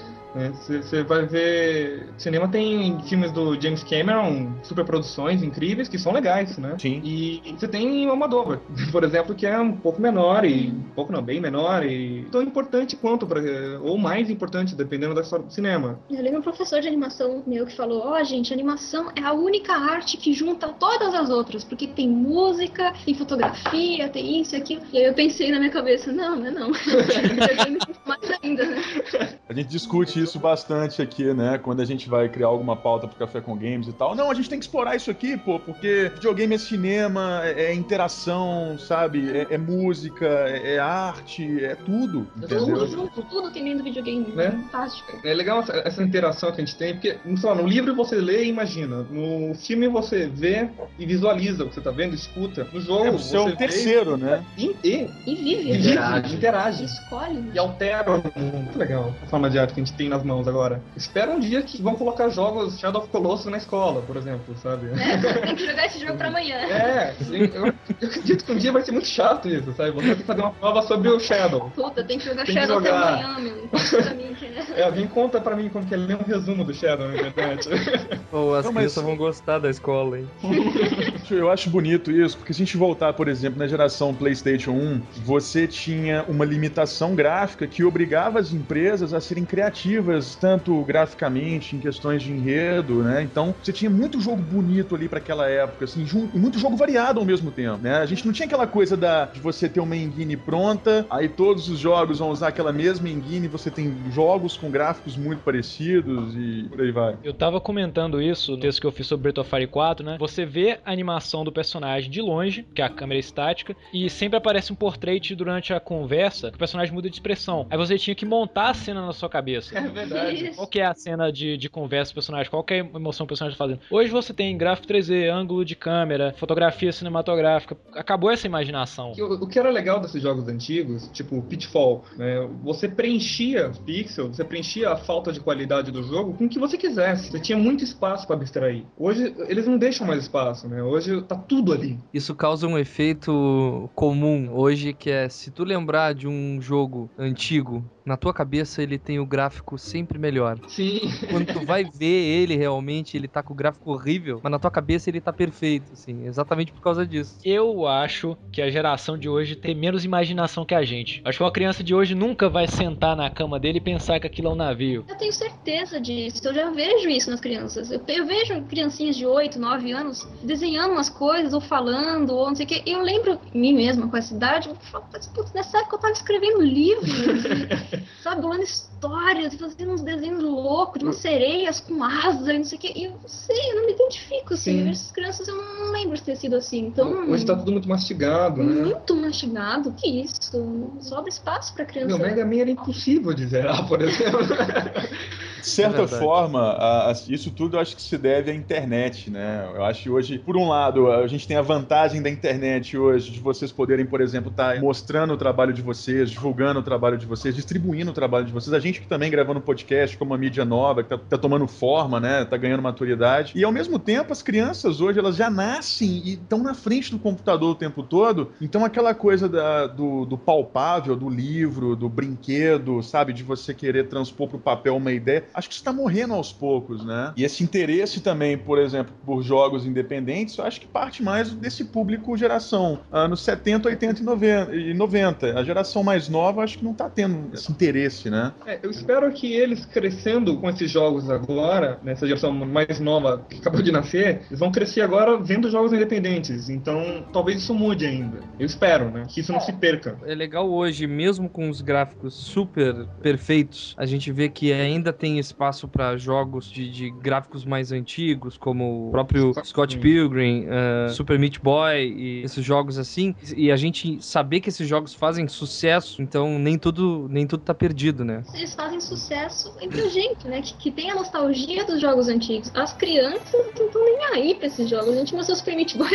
Você vai ver. Cinema tem filmes do James Cameron, superproduções incríveis, que são legais, né? Sim. E você tem o Amador, por exemplo, que é um pouco menor, e um pouco não, bem menor, e tão importante quanto, pra, ou mais importante, dependendo da história do cinema. Eu lembro um professor de animação meu que falou: Ó, gente, animação é a única arte que junta todas as outras, porque tem música, tem fotografia, tem isso e aquilo. E aí eu pensei na minha cabeça: não, não é não. mais ainda, né? A gente discute isso isso bastante aqui, né? Quando a gente vai criar alguma pauta pro Café com Games e tal. Não, a gente tem que explorar isso aqui, pô, porque videogame é cinema, é, é interação, sabe? É, é música, é, é arte, é tudo, entendeu? Tudo junto, tudo tem dentro do videogame. Né? Fantástico. É legal essa, essa interação que a gente tem, porque, sei lá, no livro você lê e imagina. No filme você vê e visualiza o que você tá vendo, escuta. No jogo É, você você é vê o terceiro, né? e, e, E vive. e Interage. interage. Escolhe. E altera. Muito legal a forma de arte que a gente tem nas mãos agora. Espero um dia que vão colocar jogos Shadow of Colossus na escola, por exemplo, sabe? É, tem que jogar esse jogo pra amanhã. É, eu, eu acredito que um dia vai ser muito chato isso, sabe? Você tem que fazer uma prova sobre o Shadow. Puta, tem que jogar Tem que Shadow até jogar. amanhã, meu. Conta pra mim que é. É, alguém conta pra mim como que é ler um resumo do Shadow na internet. Pô, as Não, mas- crianças vão gostar da escola, hein? Eu acho bonito isso, porque se a gente voltar, por exemplo, na geração PlayStation 1, você tinha uma limitação gráfica que obrigava as empresas a serem criativas, tanto graficamente, em questões de enredo, né? Então, você tinha muito jogo bonito ali para aquela época, assim, muito jogo variado ao mesmo tempo, né? A gente não tinha aquela coisa da, de você ter uma engine pronta, aí todos os jogos vão usar aquela mesma engine, você tem jogos com gráficos muito parecidos e por aí vai. Eu tava comentando isso no texto que eu fiz sobre Breath of Fire 4, né? Você vê a animação do personagem de longe, que é a câmera estática, e sempre aparece um portrait durante a conversa, que o personagem muda de expressão. Aí você tinha que montar a cena na sua cabeça. É verdade. Qual que é a cena de, de conversa do personagem? Qual que é a emoção que o personagem tá fazendo? Hoje você tem gráfico 3D, ângulo de câmera, fotografia cinematográfica. Acabou essa imaginação. O, o que era legal desses jogos antigos, tipo Pitfall, né? Você preenchia os pixels, você preenchia a falta de qualidade do jogo com o que você quisesse. Você tinha muito espaço pra abstrair. Hoje eles não deixam mais espaço, né? Hoje tá tudo ali. Isso causa um efeito comum hoje, que é se tu lembrar de um jogo antigo, na tua cabeça ele tem o gráfico sempre melhor. Sim. Quando tu vai ver ele realmente, ele tá com o gráfico horrível, mas na tua cabeça ele tá perfeito, assim, exatamente por causa disso. Eu acho que a geração de hoje tem menos imaginação que a gente. Acho que uma criança de hoje nunca vai sentar na cama dele e pensar que aquilo é um navio. Eu tenho certeza disso. Eu já vejo isso nas crianças. Eu, eu vejo criancinhas de 8, 9 anos desenhando umas coisas, ou falando, ou não sei o quê. E eu lembro mim mesma com essa idade, eu falo, "Putz, nessa época eu tava escrevendo livros, sabe, rolando histórias, e fazendo uns desenhos loucos de umas sereias com asa e não sei o quê. E eu não sei, eu não me identifico assim. Sim. Essas crianças, eu não lembro de ter sido assim. Então. Hoje tá tudo muito mastigado, né? Muito mastigado, que isso? Sobra espaço pra criança. Meu Mega Man era impossível de zerar, por exemplo. De certa É forma, a- a- isso tudo eu acho que se deve à internet, né? Eu acho que hoje, por um lado, a gente tem a vantagem da internet hoje de vocês poderem, por exemplo, estar mostrando o trabalho de vocês, divulgando o trabalho de vocês, distribuindo o trabalho de vocês. A gente que também gravando podcast como uma mídia nova, que tá, tá tomando forma, né? Tá ganhando maturidade. E ao mesmo tempo, as crianças hoje, elas já nascem e estão na frente do computador o tempo todo. Então aquela coisa da- do, do palpável, do livro, do brinquedo, sabe? De você querer transpor pro papel uma ideia. Acho que isso tá morrendo aos poucos, né? E esse interesse também, por exemplo, por jogos independentes, eu acho que parte mais desse público geração anos 70, 80 e 90. e 90. A geração mais nova, acho que não tá tendo esse interesse, né? É, eu espero que eles crescendo com esses jogos agora, nessa geração mais nova que acabou de nascer, eles vão crescer agora vendo jogos independentes. Então, talvez isso mude ainda. Eu espero, né? Que isso não se perca. É legal hoje, mesmo com os gráficos super perfeitos, a gente vê que ainda tem espaço para jogos de, de gráficos mais antigos, como o próprio Scott. Pilgrim, uh, Super Meat Boy e esses jogos assim. E a gente saber que esses jogos fazem sucesso, então nem tudo, nem tudo tá perdido, né? Eles fazem sucesso entre a gente, né? Que, que tem a nostalgia dos jogos antigos. As crianças não estão nem aí pra esses jogos. A gente mostrou Super Meat Boy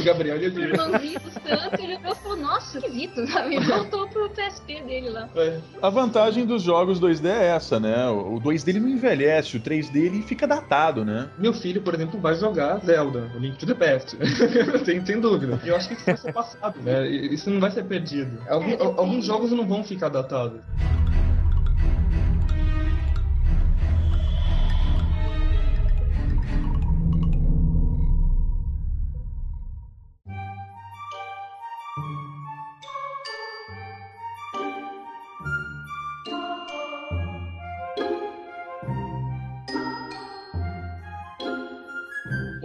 O Gabriel ele pro irmãozinho dos cantos, ele olhou e falou, nossa, esquisito, sabe? E voltou pro PSP dele lá. É, A vantagem dos jogos 2D é essa, né? O 2D ele não envelhece, o 3D ele fica datado, né? Meu filho, por exemplo, vai jogar Zelda, o Link to the Past. sem, sem dúvida. E eu acho que isso vai ser passado, né? Isso não vai ser perdido. Algum- É, alguns jogos não vão ficar datados.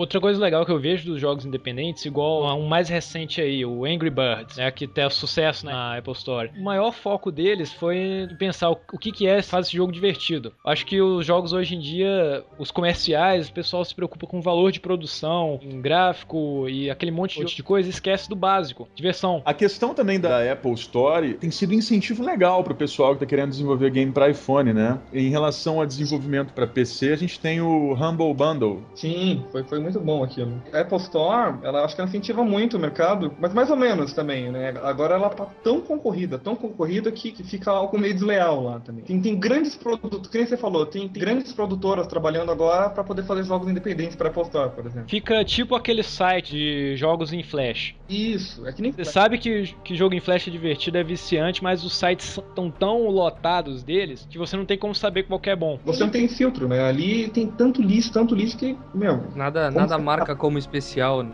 Outra coisa legal que eu vejo dos jogos independentes, igual a um mais recente aí, o Angry Birds, né, que tem sucesso na Apple Store. O maior foco deles foi pensar o, que, que é fazer esse jogo divertido. Acho que os jogos hoje em dia, os comerciais, o pessoal se preocupa com o valor de produção, em gráfico e aquele monte de coisa, esquece do básico, diversão. A questão também da Apple Store tem sido um incentivo legal para o pessoal que está querendo desenvolver game para iPhone, né? Em relação a desenvolvimento para PC, a gente tem o Humble Bundle. Sim, foi, foi muito bom aquilo. A Apple Store, ela acho que ela incentiva muito o mercado, mas mais ou menos também, né? Agora ela tá tão concorrida, tão concorrida que, que fica algo meio desleal lá também. Tem, tem grandes produtos, que nem você falou, tem, tem grandes produtoras trabalhando agora para poder fazer jogos independentes para Apple Store, por exemplo. Fica tipo aquele site de jogos em Flash. Isso, é que nem Você sabe que, que jogo em Flash é divertido, é viciante, mas os sites estão tão lotados deles que você não tem como saber qual que é bom. Você não tem filtro, né? Ali tem tanto lixo, tanto lixo que, meu. Nada, Como nada marca como especial. né?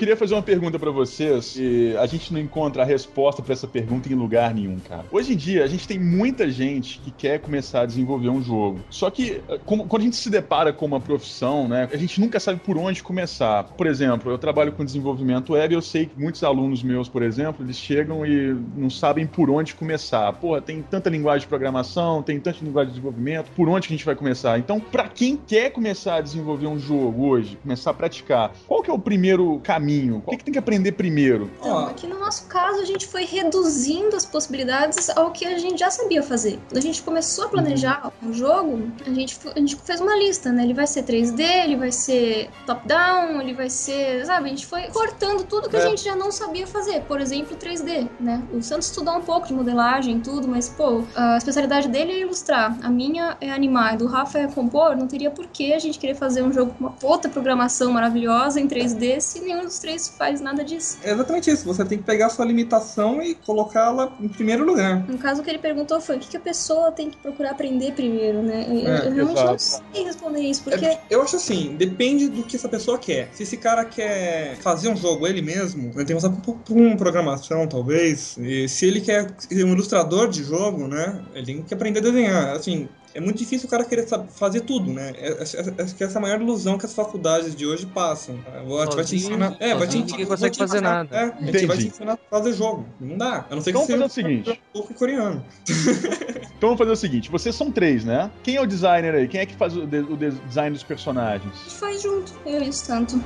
Queria fazer uma pergunta pra vocês e a gente não encontra a resposta pra essa pergunta em lugar nenhum, cara. Hoje em dia, a gente tem muita gente que quer começar a desenvolver um jogo. Só que, eh, como- quando a gente se depara com uma profissão, né, a gente nunca sabe por onde começar. Por exemplo, eu trabalho com desenvolvimento web eu sei que muitos alunos meus, por exemplo, eles chegam e não sabem por onde começar. Porra, tem tanta linguagem de programação, tem tanta linguagem de desenvolvimento, por onde que a gente vai começar? Então, pra quem quer começar a desenvolver um jogo hoje, começar a praticar, qual que é o primeiro caminho? O que, que tem que aprender primeiro? Então, aqui no nosso caso, a gente foi reduzindo as possibilidades ao que a gente já sabia fazer. Quando a gente começou a planejar o jogo, a gente, a gente fez uma lista, né? Ele vai ser 3D, ele vai ser top-down, ele vai ser. Sabe? A gente foi cortando tudo que a É. gente já não sabia fazer. Por exemplo, 3D, né? O Santos estudou um pouco de modelagem e tudo, mas, pô, a especialidade dele é ilustrar. A minha é animar, a do Rafa é compor. Não teria por que a gente querer fazer um jogo com uma puta programação maravilhosa em 3D se nenhum dos três faz nada disso. É exatamente isso. Você tem que pegar a sua limitação e colocá-la em primeiro lugar. No caso, o que ele perguntou foi o que, que a pessoa tem que procurar aprender primeiro, né? Eu, É, eu realmente não exato. sei responder isso, porque É, eu acho assim, depende do que essa pessoa quer. Se esse cara quer fazer um jogo ele mesmo, ele tem que por, por uma programação, talvez. E se ele quer ser um ilustrador de jogo, né? Ele tem que aprender a desenhar. Assim, é muito difícil o cara querer fazer tudo, né? É- Acho acho que essa é a maior ilusão que as faculdades de hoje passam. A gente vai te ensinar. É, vai te ensinar. ninguém consegue fazer ensinar- nada. É, a gente vai te ensinar a fazer jogo. Não dá. A não ser que Então seja vamos fazer o seguinte. pouco coreano. Então vamos fazer o seguinte: vocês são três, né? Quem é o designer aí? Quem é que faz o, de- o de- design dos personagens? a gente faz junto, eu e o Santo.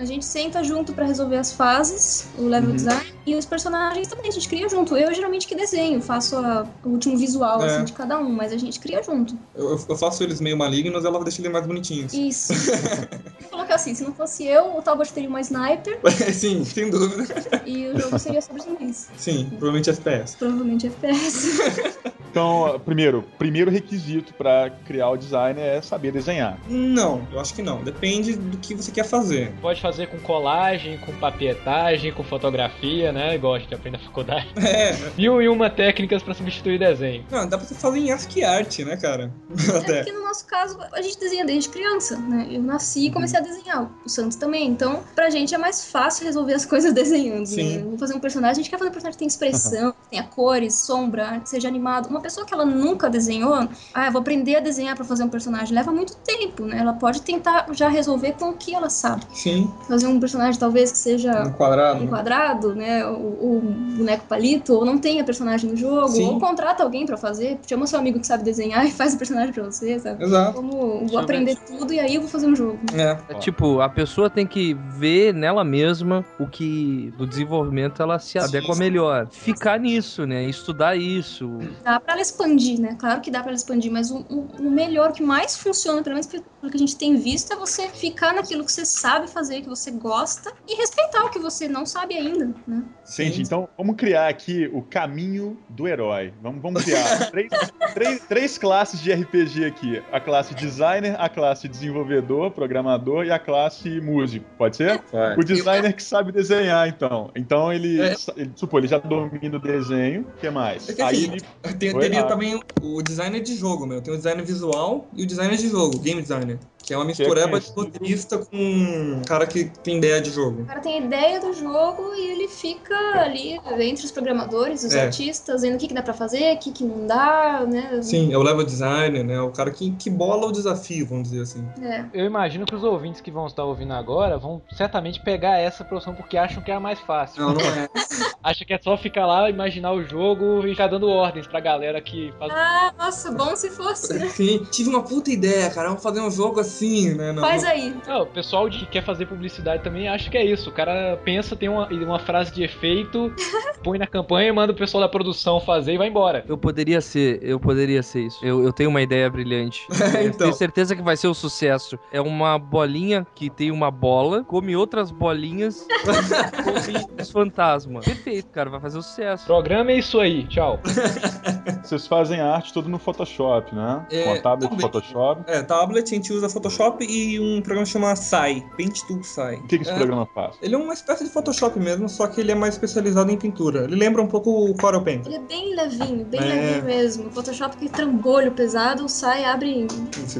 A gente senta junto pra resolver as fases, o level Uhum. design, e os personagens também, a gente cria junto. Eu geralmente que desenho, faço a- o último visual É. assim, de cada um, mas a gente cria junto. Eu, eu faço eles meio malignos, ela deixa eles mais bonitinhos. Isso. Vou colocar assim, se não fosse eu, o Talbot teria uma sniper Sim, sem dúvida. e o jogo seria sobre zumbis. Sim, provavelmente FPS. Provavelmente FPS. Então, primeiro, primeiro requisito pra criar o design é saber desenhar. Não, eu acho que não. Depende do que você quer fazer. Pode fazer com colagem, com papietagem, com fotografia, né? Igual a gente aprende na faculdade. É, Mil e uma técnicas pra substituir desenho. não, dá pra você fazer em ASCII art, né, cara? É porque no nosso caso, a gente desenha desde criança, né? Eu nasci e comecei a desenhar, o Santos também. Então, pra gente é mais fácil resolver as coisas desenhando, Sim. né? Vou fazer um personagem, a gente quer fazer um personagem que tem expressão, que tenha cores, sombra, que seja animado. Uma pessoa que ela nunca desenhou, ah, eu vou aprender a desenhar pra fazer um personagem, leva muito tempo, né? Ela pode tentar já resolver com o que ela sabe. Sim, Fazer um personagem talvez que seja no quadrado. um quadrado, né? O, o boneco palito, ou não tenha personagem no jogo, Sim. ou contrata alguém pra fazer, chama seu amigo que sabe desenhar e faz o personagem pra você, sabe? Exato. Como vou aprender tudo e aí eu vou fazer um jogo. É. É tipo, a pessoa tem que ver nela mesma o que do desenvolvimento ela se adequa melhor. Ficar nisso, né? Estudar isso. Dá pra ela expandir, né? Claro que dá pra ela expandir, mas o, o- o melhor, o que mais funciona, pelo menos pelo que a gente tem visto, é você ficar naquilo que você sabe fazer, que você gosta, e respeitar o que você não sabe ainda, né? Gente, então vamos criar aqui o caminho do herói. Vamos, vamos criar três, três, três classes de RPG aqui: a classe designer, a classe desenvolvedor, programador e a classe músico. Pode ser? Vai. O designer que sabe desenhar, então. Então ele, É. ele supor, ele já domina o desenho. O que mais? É que Aí assim, ele. Tem, teria também o designer de jogo, meu. Tem o designer visual e o designer de jogo, game designer. Que é uma mistureba de conhecido. roteirista com um cara que tem ideia de jogo. O cara tem a ideia do jogo e ele fica ali entre os programadores, os É. artistas, vendo o que, que dá pra fazer, o que, que não dá, né? Sim, é o level designer, né? O cara que, que bola o desafio, vamos dizer assim. É. Eu imagino que os ouvintes que vão estar ouvindo agora vão certamente pegar essa profissão porque acham que é a mais fácil. Não, não é. Acha que é só ficar lá, imaginar o jogo e ficar dando ordens pra galera que faz. Ah, nossa, bom se fosse, né? Sim, tive uma puta ideia, cara. Vamos fazer um jogo assim, né? Não, Faz aí. Não, o pessoal de- que quer fazer publicidade também acha que é isso. O cara pensa, tem uma, uma frase de efeito, põe na campanha, manda o pessoal da produção fazer e vai embora. Eu poderia ser, eu poderia ser isso. Eu, eu tenho uma ideia brilhante. Então. tenho certeza que vai ser um sucesso. É uma bolinha que tem uma bola, come outras bolinhas, come os fantasmas. Perfeito, cara, vai fazer um sucesso. Programa é isso aí, tchau. Vocês fazem a arte toda no Photoshop, né? É, Com a tablet também. Photoshop. É, tablet, a gente usa Photoshop e um programa que chama Sai, Paint Tool Sai. O que, que esse É, programa faz? Ele é uma espécie de Photoshop mesmo, só que ele é mais especializado em pintura. Ele lembra um pouco o Corel Paint. Ele é bem levinho, bem É. levinho mesmo. O Photoshop que trambolho pesado, sai, abre em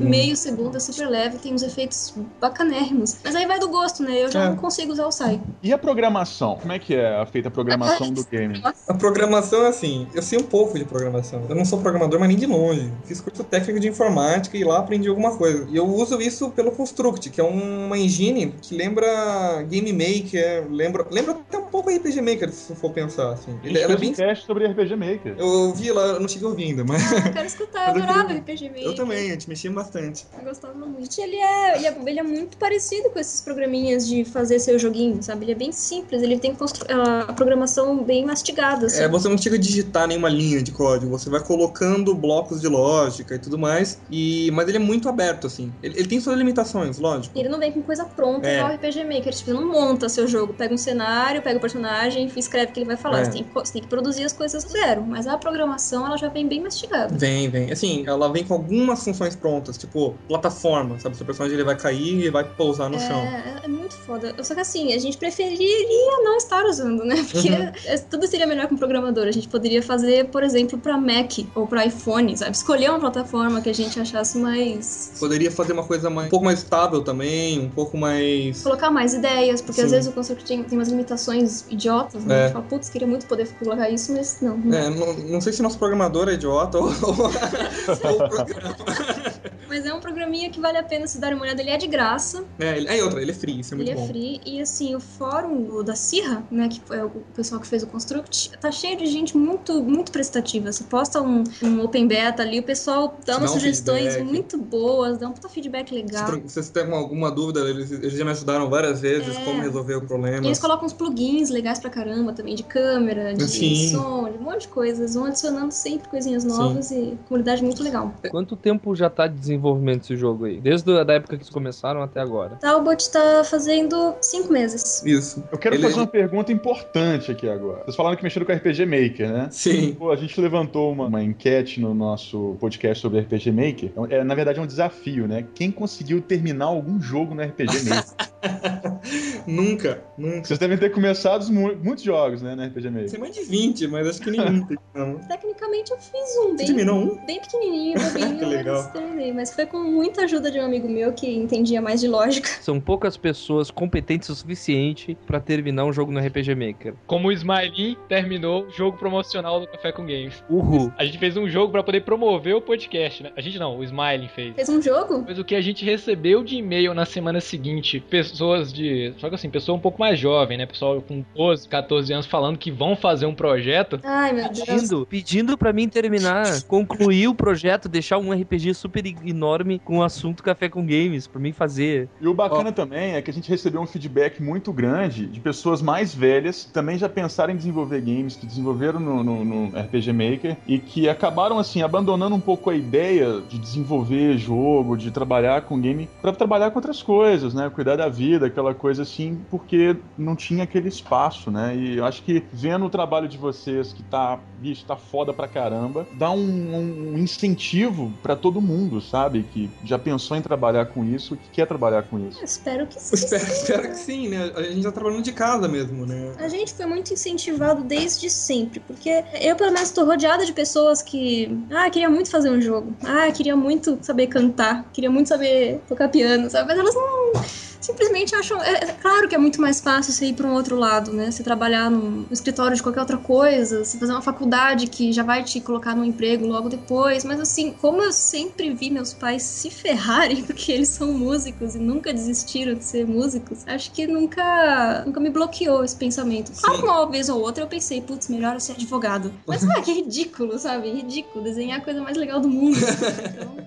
meio segundo, é super leve, tem uns efeitos bacanérrimos. Mas aí vai do gosto, né? Eu já É. não consigo usar o sai. E a programação? Como é que é feita a programação do game? A programação é assim, eu sei um pouco de programação. Eu não sou programador, mas nem de longe. Fiz curso técnico de informática e lá aprendi alguma coisa. E eu uso isso pelo Construct, que é uma engine que lembra Game Maker, lembra, lembra até um pouco RPG Maker, se for pensar assim. Ele, ela é bem um teste sobre RPG Maker. eu vi lá, eu não cheguei ouvindo, mas Ah, eu quero escutar, eu adorava RPG Maker. eu também, a gente mexia bastante. Eu gostava muito. Ele é, ele, é, ele é muito parecido com esses programinhas de fazer seu joguinho, sabe? Ele é bem simples, ele tem constru- a programação bem mastigada, assim. É, você não chega a digitar nenhuma linha de código, você vai colocando blocos de lógica e tudo mais, e mas ele é muito aberto, assim. Ele, ele tem suas limitações, lógico. Ele não vem com coisa pronta É. igual RPG Maker. Tipo, não monta seu jogo. Pega um cenário, pega o personagem e escreve o que ele vai falar. É. Você, tem que, você tem que produzir as coisas do zero. Mas a programação, ela já vem bem mastigada. Vem, vem. Assim, ela vem com algumas funções prontas, tipo plataforma, sabe? Seu personagem ele vai cair e vai pousar no chão. É, é muito foda. Só que assim, a gente preferiria não estar usando, né? Porque Uhum. é- tudo seria melhor com programador. A gente poderia fazer, por exemplo, pra Mac ou pra iPhone, sabe? Escolher uma plataforma que a gente achasse mais. Poderia fazer uma coisa mais, um pouco mais estável também, um pouco mais. Colocar mais ideias, porque às Sim. vezes o construtor tem, tem umas limitações idiotas, né? É. A gente fala, putz, queria muito poder colocar isso, mas não. não. É, não, não sei se nosso programador é idiota ou, ou o programa. Mas é um programinha que vale a pena se dar uma olhada. Ele é de graça, É, ele, é outra, ele é free, isso é muito ele é bom. free. E assim, o fórum da Cirra, né, que é o pessoal que fez o Construct, tá cheio de gente muito, muito prestativa. Você posta um, um open beta ali, o pessoal dá umas um sugestões feedback. muito boas, dá um puta feedback legal. Se você tem alguma dúvida, eles, eles já me ajudaram várias vezes É. como resolver o problema. E eles colocam uns plugins legais pra caramba também, de câmera, de Sim. som, de um monte de coisas. Vão adicionando sempre coisinhas novas e comunidade muito legal. Quanto tempo já tá de desenvolvimento esse jogo aí? Desde a da época que eles começaram até agora. Talbot tá fazendo cinco meses. Isso. Eu quero Ele- fazer uma pergunta importante aqui agora. Vocês falaram que mexeram com RPG Maker, né? Sim. Pô, a gente levantou uma, uma enquete no nosso podcast sobre RPG Maker. É, na verdade, é um desafio, né? Quem conseguiu terminar algum jogo no RPG Maker? Nunca, nunca. Vocês devem ter começado mu- muitos jogos, né, no RPG Maker. Tem mais de 20, mas acho que nenhum tem, não. Tecnicamente eu fiz um bem, terminou um? bem pequenininho, bobinho, Que legal. mas terminei. Mas foi com muita ajuda de um amigo meu que entendia mais de lógica. São poucas pessoas competentes o suficiente pra terminar um jogo no RPG Maker. Como o Smiley terminou o jogo promocional do Café com Games. Uhul. A gente fez um jogo pra poder promover o podcast, né? A gente não, o Smiley fez. Fez um jogo? Mas o que a gente recebeu de e-mail na semana seguinte, pessoas de. Só que assim, pessoa um pouco mais jovem, né? Pessoal com 12, 14 anos falando que vão fazer um projeto. Ai, meu Deus. Pedindo, pedindo pra mim terminar, concluir o projeto, deixar um RPG super enorme com o assunto Café com Games, pra mim fazer. E o bacana também é que a gente recebeu um feedback muito grande de pessoas mais velhas que também já pensaram em desenvolver games, que desenvolveram no, no- no RPG Maker e que acabaram, assim, abandonando um pouco a ideia de desenvolver jogo, de trabalhar com game, pra trabalhar com outras coisas, né? Cuidar da vida, aquela coisa assim, porque não tinha aquele espaço, né? E eu acho que vendo o trabalho de vocês, que tá, bicho, tá foda pra caramba, dá um, um incentivo pra todo mundo, sabe? Que já pensou em trabalhar com isso, que quer trabalhar com isso. Espero que sim. Espero, espero que sim, né? A gente tá trabalhando de casa mesmo, né? A gente foi muito incentivado desde sempre, porque eu, pelo menos, tô rodeada de pessoas que. Ah, queria muito fazer um jogo. Ah, queria muito saber cantar. Queria muito saber tocar piano, sabe? Mas elas não. Simplesmente acham. É, é claro que é muito mais fácil você ir pra um outro lado, né? Você trabalhar num escritório de qualquer outra coisa, você fazer uma faculdade que já vai te colocar num emprego logo depois. Mas assim, como eu sempre vi meus pais se ferrarem porque eles são músicos e nunca desistiram de ser músicos, acho que nunca, nunca me bloqueou esse pensamento. Claro, uma vez ou outra eu pensei, putz, melhor eu ser advogado. Mas, ah, que ridículo, sabe? Ridículo. Desenhar é a coisa mais legal do mundo.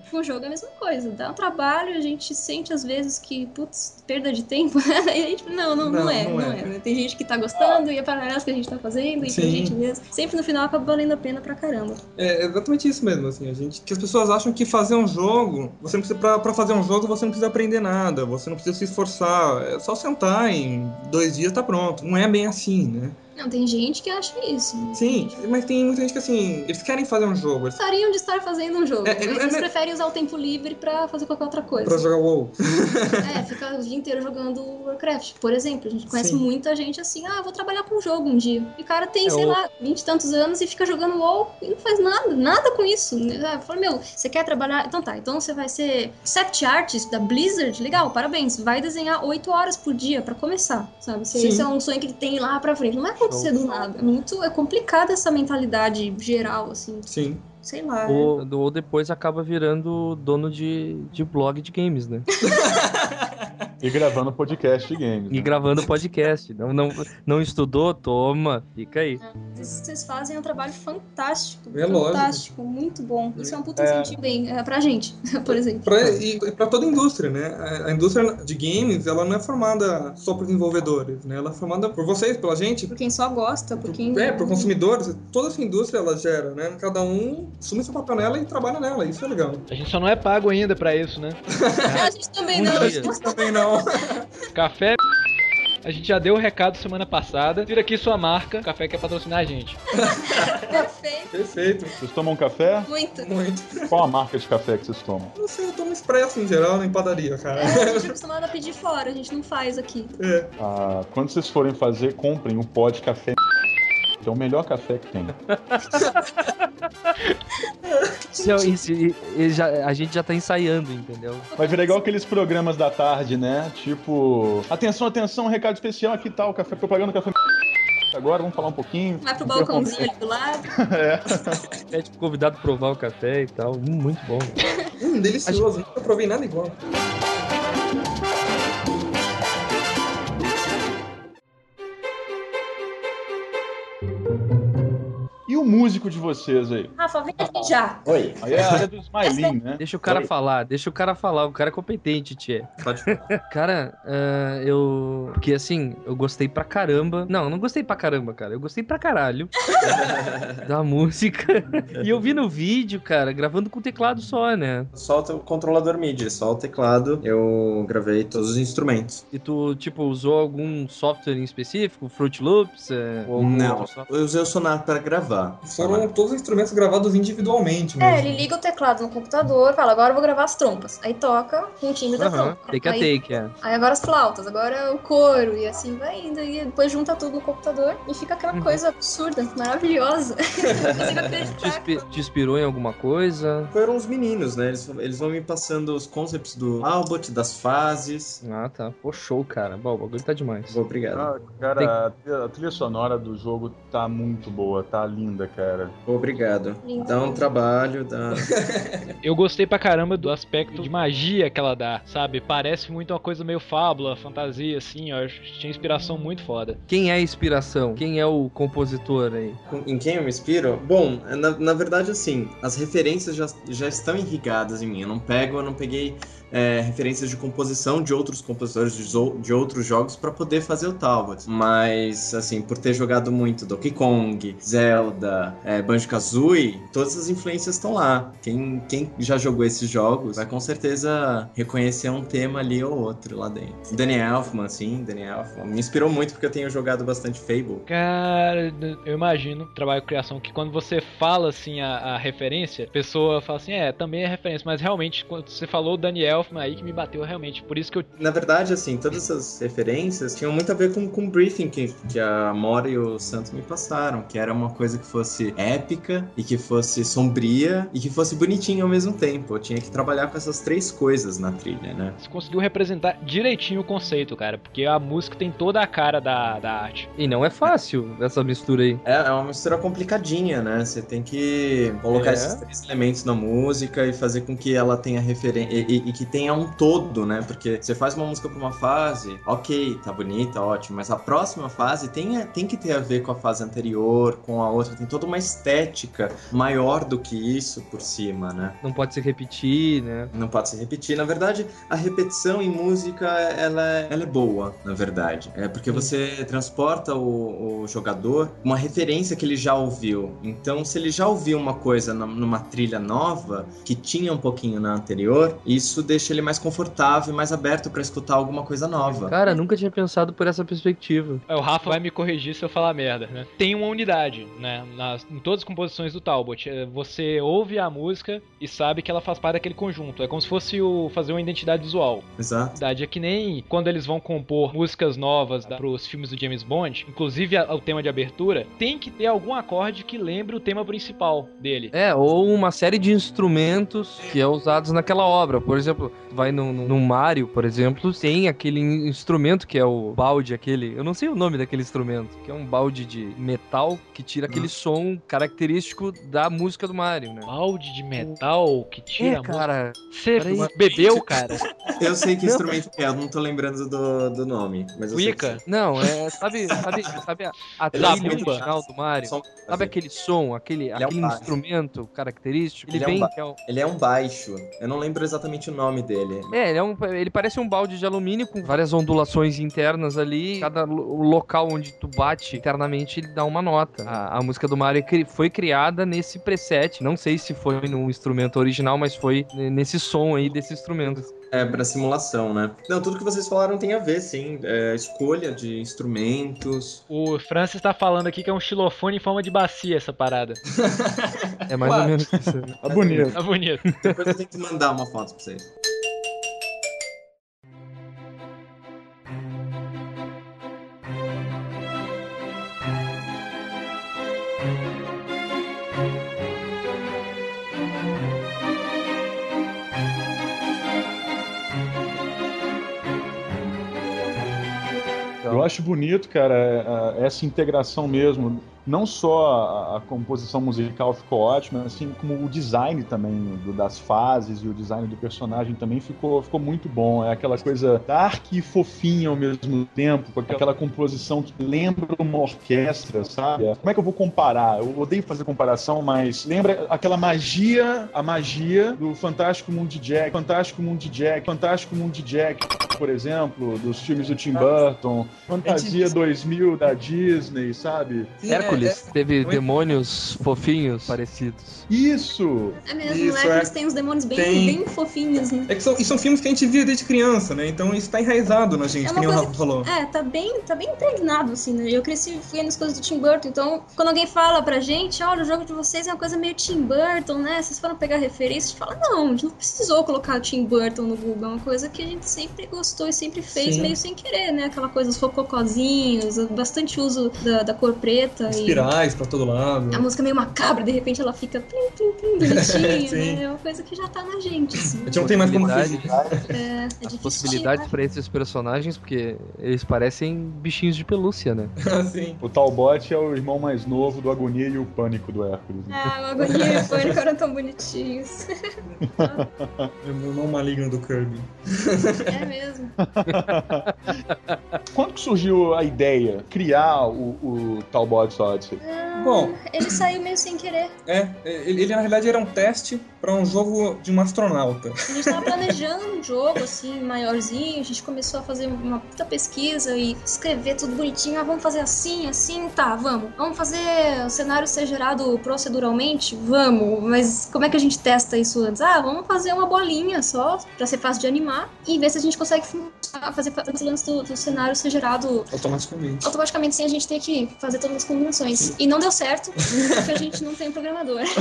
Então, o jogo é a mesma coisa. Dá um trabalho, a gente sente às vezes que, putz, perda de tempo. e a gente, não, não, não, Não, é, não não é. é. né? Tem gente que tá gostando e é para essa que a gente tá fazendo, e Sim. tem gente mesmo. Sempre no final acaba valendo a pena pra caramba. É exatamente isso mesmo, assim, a gente, que as pessoas acham que fazer um jogo, você não precisa, pra, pra fazer um jogo você não precisa aprender nada, você não precisa se esforçar, é só sentar em dois dias tá pronto. Não é bem assim, né? Não, tem gente que acha isso. Sim, mas tem muita gente que assim, eles querem fazer um jogo, eles Gostariam de estar fazendo um jogo. É, é, mas é, eles é- preferem usar o tempo livre pra fazer qualquer outra coisa. pra jogar WoW. É, fica o dia inteiro jogando Warcraft, por exemplo. A gente conhece Sim. muita gente assim, ah, vou trabalhar com um jogo um dia. E o cara tem, É, sei o- lá, 20 e tantos anos e fica jogando WoW e não faz nada, nada com isso. Ah, Fala, meu, você quer trabalhar? Então tá, então você vai ser concept artist da Blizzard? Legal, parabéns. Vai desenhar 8 horas por dia pra começar, sabe? Se Sim. esse é um sonho que ele tem lá pra frente, não vai acontecer do nada. É muito, é complicada essa mentalidade geral, assim. Sim. Sei lá. Ou, ou depois acaba virando dono de, de blog de games, né? E gravando podcast de games. E né? gravando podcast. Não, não, não estudou? Toma, fica aí. Vocês fazem um trabalho fantástico. É lógico. fantástico, muito bom. Isso é um puta É. incentivo bem é, pra gente, por exemplo. Pra, e pra toda a indústria, né? A, a indústria de games, ela não é formada só por desenvolvedores, né? Ela é formada por vocês, pela gente, Por quem só gosta, por quem. É, por consumidores, toda essa indústria ela gera, né? Cada um assume seu papel nela e trabalha nela, isso é legal. A gente só não é pago ainda pra isso, né? A gente também não. dia. Mas também não. Café. A gente já deu o recado semana passada. Tira aqui sua marca. O café quer patrocinar a gente. Perfeito. Perfeito. Vocês tomam café? Muito. Muito. Qual a marca de café que vocês tomam? Não sei, eu tomo expresso em geral, em padaria, cara. É, a gente é acostumado a pedir fora, a gente não faz aqui. É. Ah, quando vocês forem fazer, comprem um pó de café. Que é o melhor café que tem. É- isso- e- e já- a gente já tá ensaiando, entendeu? Vai virar igual aqueles programas da tarde, né? Tipo, atenção, atenção, recado especial aqui tal, café propaganda, café. Agora vamos falar um pouquinho. Vai pro balcãozinho ali do lado. É. Pede pro convidado provar o café e tal. Hum, muito bom. Hum, delicioso. Nunca provei nada igual. O músico de vocês aí? Rafa, vem aqui já. Oi, Aí é a área do Smiley, né? Deixa o cara Oi. falar, deixa o cara falar. O cara é competente, Tchê. pode Cara, ah, eu. Porque assim, eu gostei pra caramba. Não, não gostei pra caramba, cara. Eu gostei pra caralho da música. E eu vi no vídeo, cara, gravando com teclado só, né? Solta o controlador MIDI, só o teclado. Eu gravei todos os instrumentos. E tu, tipo, usou algum software em específico? Fruit Loops? é, ou algum Não, outro software? eu usei o Sonar para gravar. Foram todos os instrumentos gravados individualmente É, mesmo. ele liga o teclado no computador, fala, agora eu vou gravar as trompas. Aí toca com o timbre da Aham, trompa. take a aí, take, é. aí agora as flautas, agora o coro, e assim vai indo. E depois junta tudo no computador e fica aquela Uhum. coisa absurda, maravilhosa. Não consigo Te, acreditar. inspi- te inspirou em alguma coisa? Foram os meninos, né? Eles, eles vão me passando os concepts do Albot, das fases. Ah, tá. Pô, show, cara. Bom, o bagulho tá demais. Obrigado. Ah, cara, a trilha- a trilha sonora do jogo tá muito boa, tá linda, cara. Obrigado. Dá um trabalho, dá. Eu gostei pra caramba do aspecto de magia que ela dá, sabe? Parece muito uma coisa meio fábula, fantasia, assim, ó. Tinha inspiração muito foda. Quem é a inspiração? Quem é o compositor aí? Em quem eu me inspiro? Bom, na, na verdade, assim, as referências já, já estão irrigadas em mim. Eu não pego, eu não peguei é, referências de composição de outros compositores de, de outros jogos para poder fazer o Talbot. Mas, assim, por ter jogado muito Donkey Kong, Zelda, é, Banjo-Kazooie, todas as influências estão lá. Quem, quem já jogou esses jogos vai com certeza reconhecer um tema ali ou outro lá dentro. Danny Elfman, sim, Danny Elfman. Me inspirou muito porque eu tenho jogado bastante Fable. Cara, eu imagino, trabalho com criação, que quando você fala assim a, a referência, a pessoa fala assim, é, também é referência, mas realmente, quando você falou Daniel Aí que me bateu realmente, por isso que eu. Na verdade, assim, todas essas referências tinham muito a ver com, com o briefing que, que a Mora e o Santos me passaram, que era uma coisa que fosse épica e que fosse sombria e que fosse bonitinha ao mesmo tempo. Eu tinha que trabalhar com essas três coisas na trilha, né? Você conseguiu representar direitinho o conceito, cara, porque a música tem toda a cara da, da arte. E não é fácil essa mistura aí. É, é uma mistura complicadinha, né? Você tem que colocar É. esses três elementos na música e fazer com que ela tenha referência e, e- e que tenha um todo, né? Porque você faz uma música pra uma fase, ok, tá bonita, ótimo, mas a próxima fase tem, tem que ter a ver com a fase anterior, com a outra, tem toda uma estética maior do que isso por cima, né? Não pode se repetir, né? Não pode se repetir. Na verdade, a repetição em música, ela, ela é boa, na verdade. É porque você transporta o, o jogador uma referência que ele já ouviu. Então, se ele já ouviu uma coisa numa trilha nova, que tinha um pouquinho na anterior, isso deixa ele mais confortável e mais aberto para escutar alguma coisa nova. Cara, nunca tinha pensado por essa perspectiva. É, O Rafa vai me corrigir se eu falar merda, né? Tem uma unidade, né? Nas, em todas as composições do Talbot. É, Você ouve a música e sabe que ela faz parte daquele conjunto. É como se fosse o, fazer uma identidade visual. Exato. Verdade, é que nem quando eles vão compor músicas novas da, pros filmes do James Bond, inclusive a- o tema de abertura, tem que ter algum acorde que lembre o tema principal dele. É, ou uma série de instrumentos que é usados naquela obra. Por exemplo, vai no, no, no Mario, por exemplo, tem aquele instrumento que é o balde, aquele. Eu não sei o nome daquele instrumento, que é um balde de metal que tira aquele som característico da música do Mario, né? Balde de metal que tira É, cara. Você bebeu, cara? Eu sei que Não. instrumento é, eu não tô lembrando do, do nome. Mas eu sei que Wicca? Não, é. Sabe, sabe, sabe a, a trilha original do Mario? Som- Sabe aquele som, aquele, é um aquele instrumento característico? Ele, Ele é um vem. ba- é o- Ele é um baixo. Eu não lembro exatamente o nome dele. É, ele, é um, ele parece um balde de alumínio com várias ondulações internas ali. Cada local onde tu bate internamente ele dá uma nota. A, a música do Mario cri- foi criada nesse preset. Não sei se foi no instrumento original, mas foi nesse som aí desse instrumento. É, pra simulação, né? Não, tudo que vocês falaram tem a ver, sim. É, escolha de instrumentos. O Francis tá falando aqui que é um xilofone em forma de bacia essa parada. É mais ou menos isso. Tá bonito. Tá bonito. Depois eu tenho que mandar uma foto pra vocês. Eu acho bonito, cara, é, é, essa integração mesmo. Não só a, a composição musical ficou ótima, assim como o design também do- das fases e o design do personagem também ficou, ficou muito bom. É aquela coisa dark e fofinha ao mesmo tempo, com aquela composição que lembra uma orquestra, sabe? Como é que eu vou comparar? Eu odeio fazer comparação, mas lembra aquela magia, a magia do Fantástico Mundo de Jack, Fantástico Mundo de Jack, Fantástico Mundo de Jack, por exemplo, dos filmes do Tim Burton, Fantasia 2000 da Disney, sabe? Hércules teve eu- demônios fofinhos parecidos. Isso! É mesmo, Isso, o Hércules é. tem uns demônios bem, Tem. bem fofinhos, né? É que são, e são filmes que a gente via desde criança, né? Então isso tá enraizado na gente, É que uma nem o Rafa falou. É, tá bem, tá bem impregnado, assim, né? Eu cresci vendo as coisas do Tim Burton, então quando alguém fala pra gente, olha, o jogo de vocês é uma coisa meio Tim Burton, né? Vocês foram pegar referência, a gente fala, não, a gente não precisou colocar o Tim Burton no Google, é uma coisa que a gente sempre gostou e sempre fez Sim. meio sem querer, né? Aquela coisa, os rococozinhos, bastante uso da, da cor preta. e Espirais pra todo lado. a música meio macabra, de repente ela fica plim, plim, plim, bonitinha, Sim. né? É uma coisa que já tá na gente, assim. A gente não tem mais como fugir. É, é As possibilidades pra esses personagens, porque eles parecem bichinhos de pelúcia, né? Assim. O Talbot é o irmão mais novo do Agonia e o Pânico do Hércules. né? Ah, o Agonia e o Pânico eram tão bonitinhos. É o irmão maligno do Kirby. É mesmo. Quando que surgiu a ideia, criar o, o Talbot Odyssey? Bom, Ele saiu meio sem querer. é, ele, ele na realidade era um teste pra um jogo de um astronauta. A gente tava planejando um jogo, assim, maiorzinho. A gente começou a fazer uma puta pesquisa e escrever tudo bonitinho. Ah, vamos fazer assim, assim, tá, vamos. Vamos fazer o cenário ser gerado proceduralmente? Vamos. Mas como é que a gente testa isso antes? Ah, vamos fazer uma bolinha só, pra ser fácil de animar. E ver se a gente consegue fazer esse lance do, do cenário ser gerado Automaticamente. automaticamente sem a gente ter que fazer todas as combinações. E não deu certo, porque a gente não tem programador.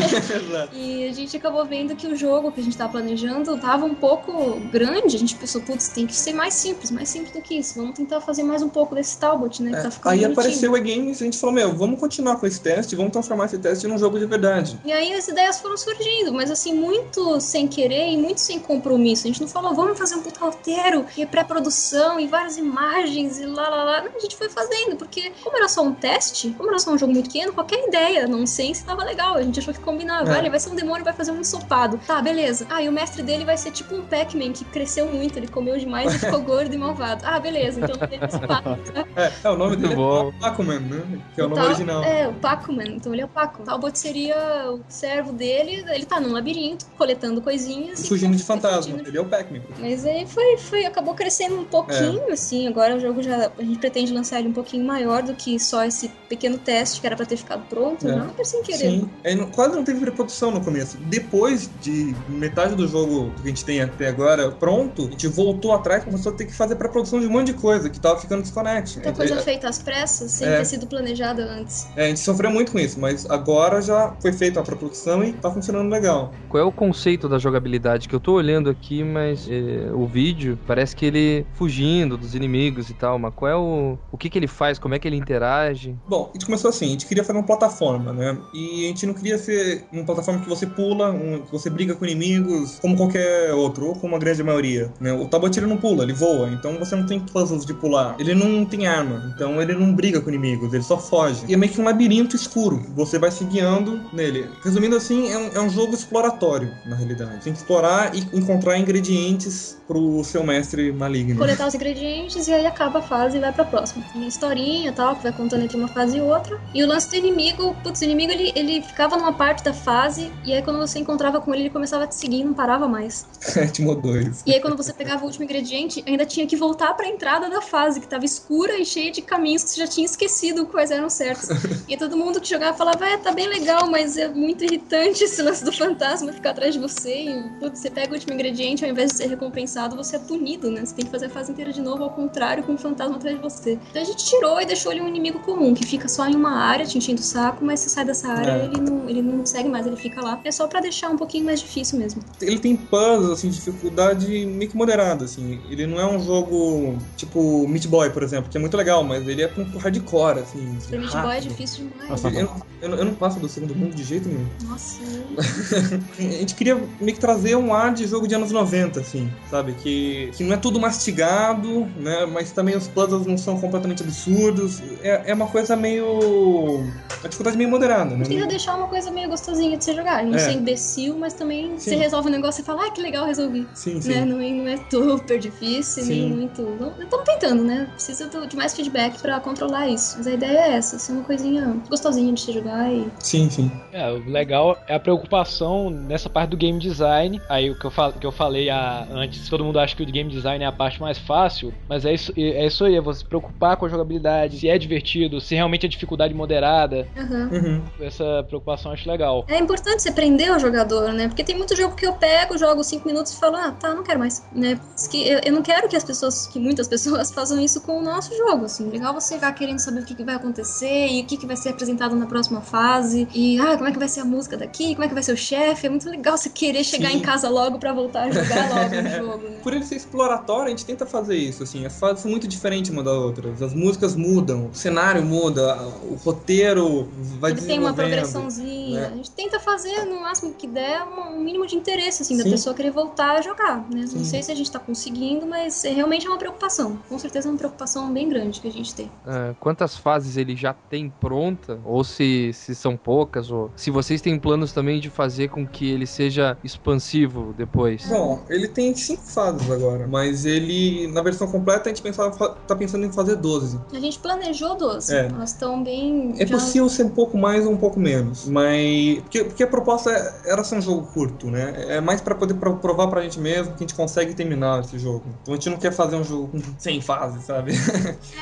E a gente acabou vendo que o jogo que a gente tava planejando tava um pouco grande. A gente pensou, putz, tem que ser mais simples, mais simples do que isso. Vamos tentar fazer mais um pouco desse Talbot, né? É, tá ficando aí bonitinho. apareceu o E-Games e a gente falou, meu, vamos continuar com esse teste, vamos transformar esse teste num jogo de verdade. E aí as ideias foram surgindo, mas assim, muito sem querer e muito sem compromisso. A gente não falou, vamos fazer um puta roteiro e pré-produção e várias imagens e lá lá lá. Não, a gente foi fazendo, porque como era só um teste, como era só um jogo muito pequeno, qualquer ideia, nonsense, tava legal. A gente achou que combinava. É. Ah, ele vai ser um demônio e vai fazer um ensopado. Tá, beleza. Ah, e o mestre dele vai ser tipo um Pac-Man que cresceu muito, ele comeu demais e ficou gordo e malvado. Ah, beleza, então ele é ensopado. É, é, o nome Muito dele bom. é Pac-Man, né? Que é o nome Tal- original. É, o Pac-Man. Então ele é o Paco. Talbot seria o servo dele. Ele tá num labirinto, coletando coisinhas. e Fugindo de tá fantasma. fugindo de- Ele é o Pac-Man. Mas aí foi, foi, acabou crescendo um pouquinho, assim. Agora o jogo já. A gente pretende lançar ele um pouquinho maior do que só esse pequeno teste que era pra ter ficado pronto. É. Não, mas sem querer. Sim. Aí não- quase não teve pré-produção no começo. Depois de metade do jogo que a gente tem até agora pronto, a gente voltou atrás e começou a ter que fazer pré-produção de um monte de coisa que tava ficando desconexo. Muita coisa feita às pressas, sem É. ter sido planejada antes. É, a gente sofreu muito com isso, mas agora já foi feita a pré-produção e tá funcionando legal. Qual é o conceito da jogabilidade? Que eu tô olhando aqui, mas é, o vídeo parece que ele fugindo dos inimigos e tal, mas qual é o. O que que ele faz? Como é que ele interage? Bom, a gente começou assim, a gente queria fazer uma plataforma, né? E a gente não queria ser uma plataforma que você pula, um- que você briga com inimigos como qualquer outro, ou como a grande maioria, né? O Tabot ele não pula, ele voa, então você não tem puzzles de pular. Ele não tem arma, então ele não briga com inimigos, ele só foge. E é meio que um labirinto escuro, você vai se guiando nele. Resumindo assim, é um, é um jogo exploratório, na realidade. Tem que explorar e encontrar ingredientes pro seu mestre maligno. Coletar os ingredientes e aí acaba a fase e vai pra próxima. Tem a historinha e tal, que vai contando entre uma fase e outra. E o lance do inimigo, putz, o inimigo ele, ele ficava numa parte da fase e aí quando você encontrava com ele, ele começava a te seguir e não parava mais. Timo 2. E aí quando você pegava o último ingrediente, ainda tinha que voltar pra entrada da fase, que tava escura e cheia de caminhos que você já tinha esquecido quais eram certos. E todo mundo que jogava falava, é, tá bem legal, mas é muito irritante esse lance do fantasma ficar atrás de você. E putz, você pega o último ingrediente, ao invés de ser recompensado, você é punido, né? Você tem que fazer a fase inteira de novo, ao contrário, com o fantasma atrás de você. Então a gente tirou e deixou ele um inimigo comum, que fica só em uma área, te enchendo o saco, mas se sai dessa área, É. ele, não, ele não segue mais, ele fica lá. É só pra deixar um pouquinho mais difícil mesmo. ele tem puzzles, assim, de dificuldade meio que moderada, assim. Ele não é um jogo tipo Meat Boy, por exemplo, que é muito legal, mas ele é com hardcore, assim. Meat Boy é difícil demais. Eu, eu, não- eu não passo do segundo mundo de jeito nenhum. Nossa, A gente queria meio que trazer um ar de jogo de anos 90, assim, sabe? Que, que não é tudo mastigado, né? Mas também os puzzles não são completamente absurdos. É, é uma coisa meio. Uma dificuldade meio moderada, A gente tenta né? deixar uma coisa meio gostosinha de se jogar. Não É. ser imbecil, mas também Sim. você resolve um negócio e fala, ah, que legal, resolvi. Sim, sim. Né? Não, é, não é super difícil, nem Sim. muito. Estamos tentando, né? Precisa de mais feedback pra controlar isso. Mas a ideia é essa, ser uma coisinha gostosinha de se jogar e. Sim, sim. É, o legal é a preocupação nessa parte do game design. Aí o que eu, fal- que eu falei a- antes, todo mundo acha que o game design é a parte mais fácil, mas é isso, é isso aí, é você se preocupar com a jogabilidade, se é divertido, se realmente é dificuldade moderada. Aham. Uhum. Essa preocupação eu acho legal. É importante você prender o jogador, né? Porque tem muito jogo que eu pego, jogo cinco minutos e falo, ah, tá, não quero mais, né? Que eu, eu não quero que as pessoas, que muitas pessoas façam isso com o nosso jogo, assim. Legal você ficar querendo saber o que, que vai acontecer e o que, que vai ser apresentado na próxima fase e, ah, como é que vai ser a música daqui, como é que vai ser o chefe. É muito legal você querer chegar Sim. em casa logo pra voltar a jogar logo o jogo, né? Por ele ser exploratório, a gente tenta fazer isso, assim. As fases são muito diferentes uma das outras. As músicas mudam, o cenário muda, o roteiro vai Ele tem uma progressãozinha. né? A gente tenta fazer, no máximo que der, um mínimo de interesse, assim, da Sim. pessoa querer voltar a jogar, né? Não Sim. sei se a gente tá conseguindo, mas é, realmente é uma preocupação. Com certeza é uma preocupação bem grande que a gente tem. Ah, quantas fases ele já tem pronta? Ou se, se são poucas? Ou se vocês têm planos também de fazer com que ele seja expansivo depois? Bom, ele tem cinco fases agora, mas ele, na versão completa, a gente pensava, tá pensando em fazer 12. A gente planejou 12. É. Elas estão bem. É já- possível ser um pouco mais ou um pouco menos, mas. Porque, porque a proposta era ser um jogo curto, né? É mais pra poder pro- provar pra gente mesmo que a gente consegue terminar esse jogo. Então a gente não quer fazer um jogo 100 fases, sabe?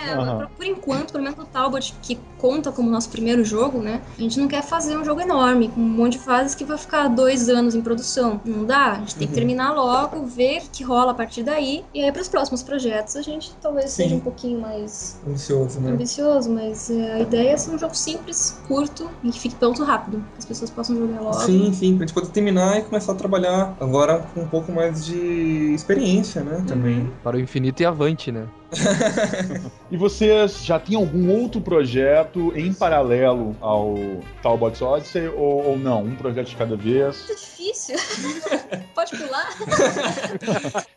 É, por, por enquanto, pelo menos o Talbot, que conta como nosso primeiro jogo, né? A gente não quer fazer um jogo enorme, com um monte de fases que vai ficar dois anos em produção. Não dá. A gente tem que Uhum. terminar logo, ver o que rola a partir daí. E aí, pros próximos projetos, a gente talvez Sim. seja um pouquinho mais Ambicioso, né? ambicioso, mas é, a ideia é ser um jogo simples, curto e que fique pronto rápido. Que as pessoas possam jogar logo. Sim, sim, pra gente poder terminar e começar a trabalhar agora com um pouco mais de experiência, né? Também. Para o infinito e avante, né? E vocês já têm algum outro projeto em paralelo ao Talbot's Odyssey ou, ou não? Um projeto de cada vez? Muito difícil. Pode pular.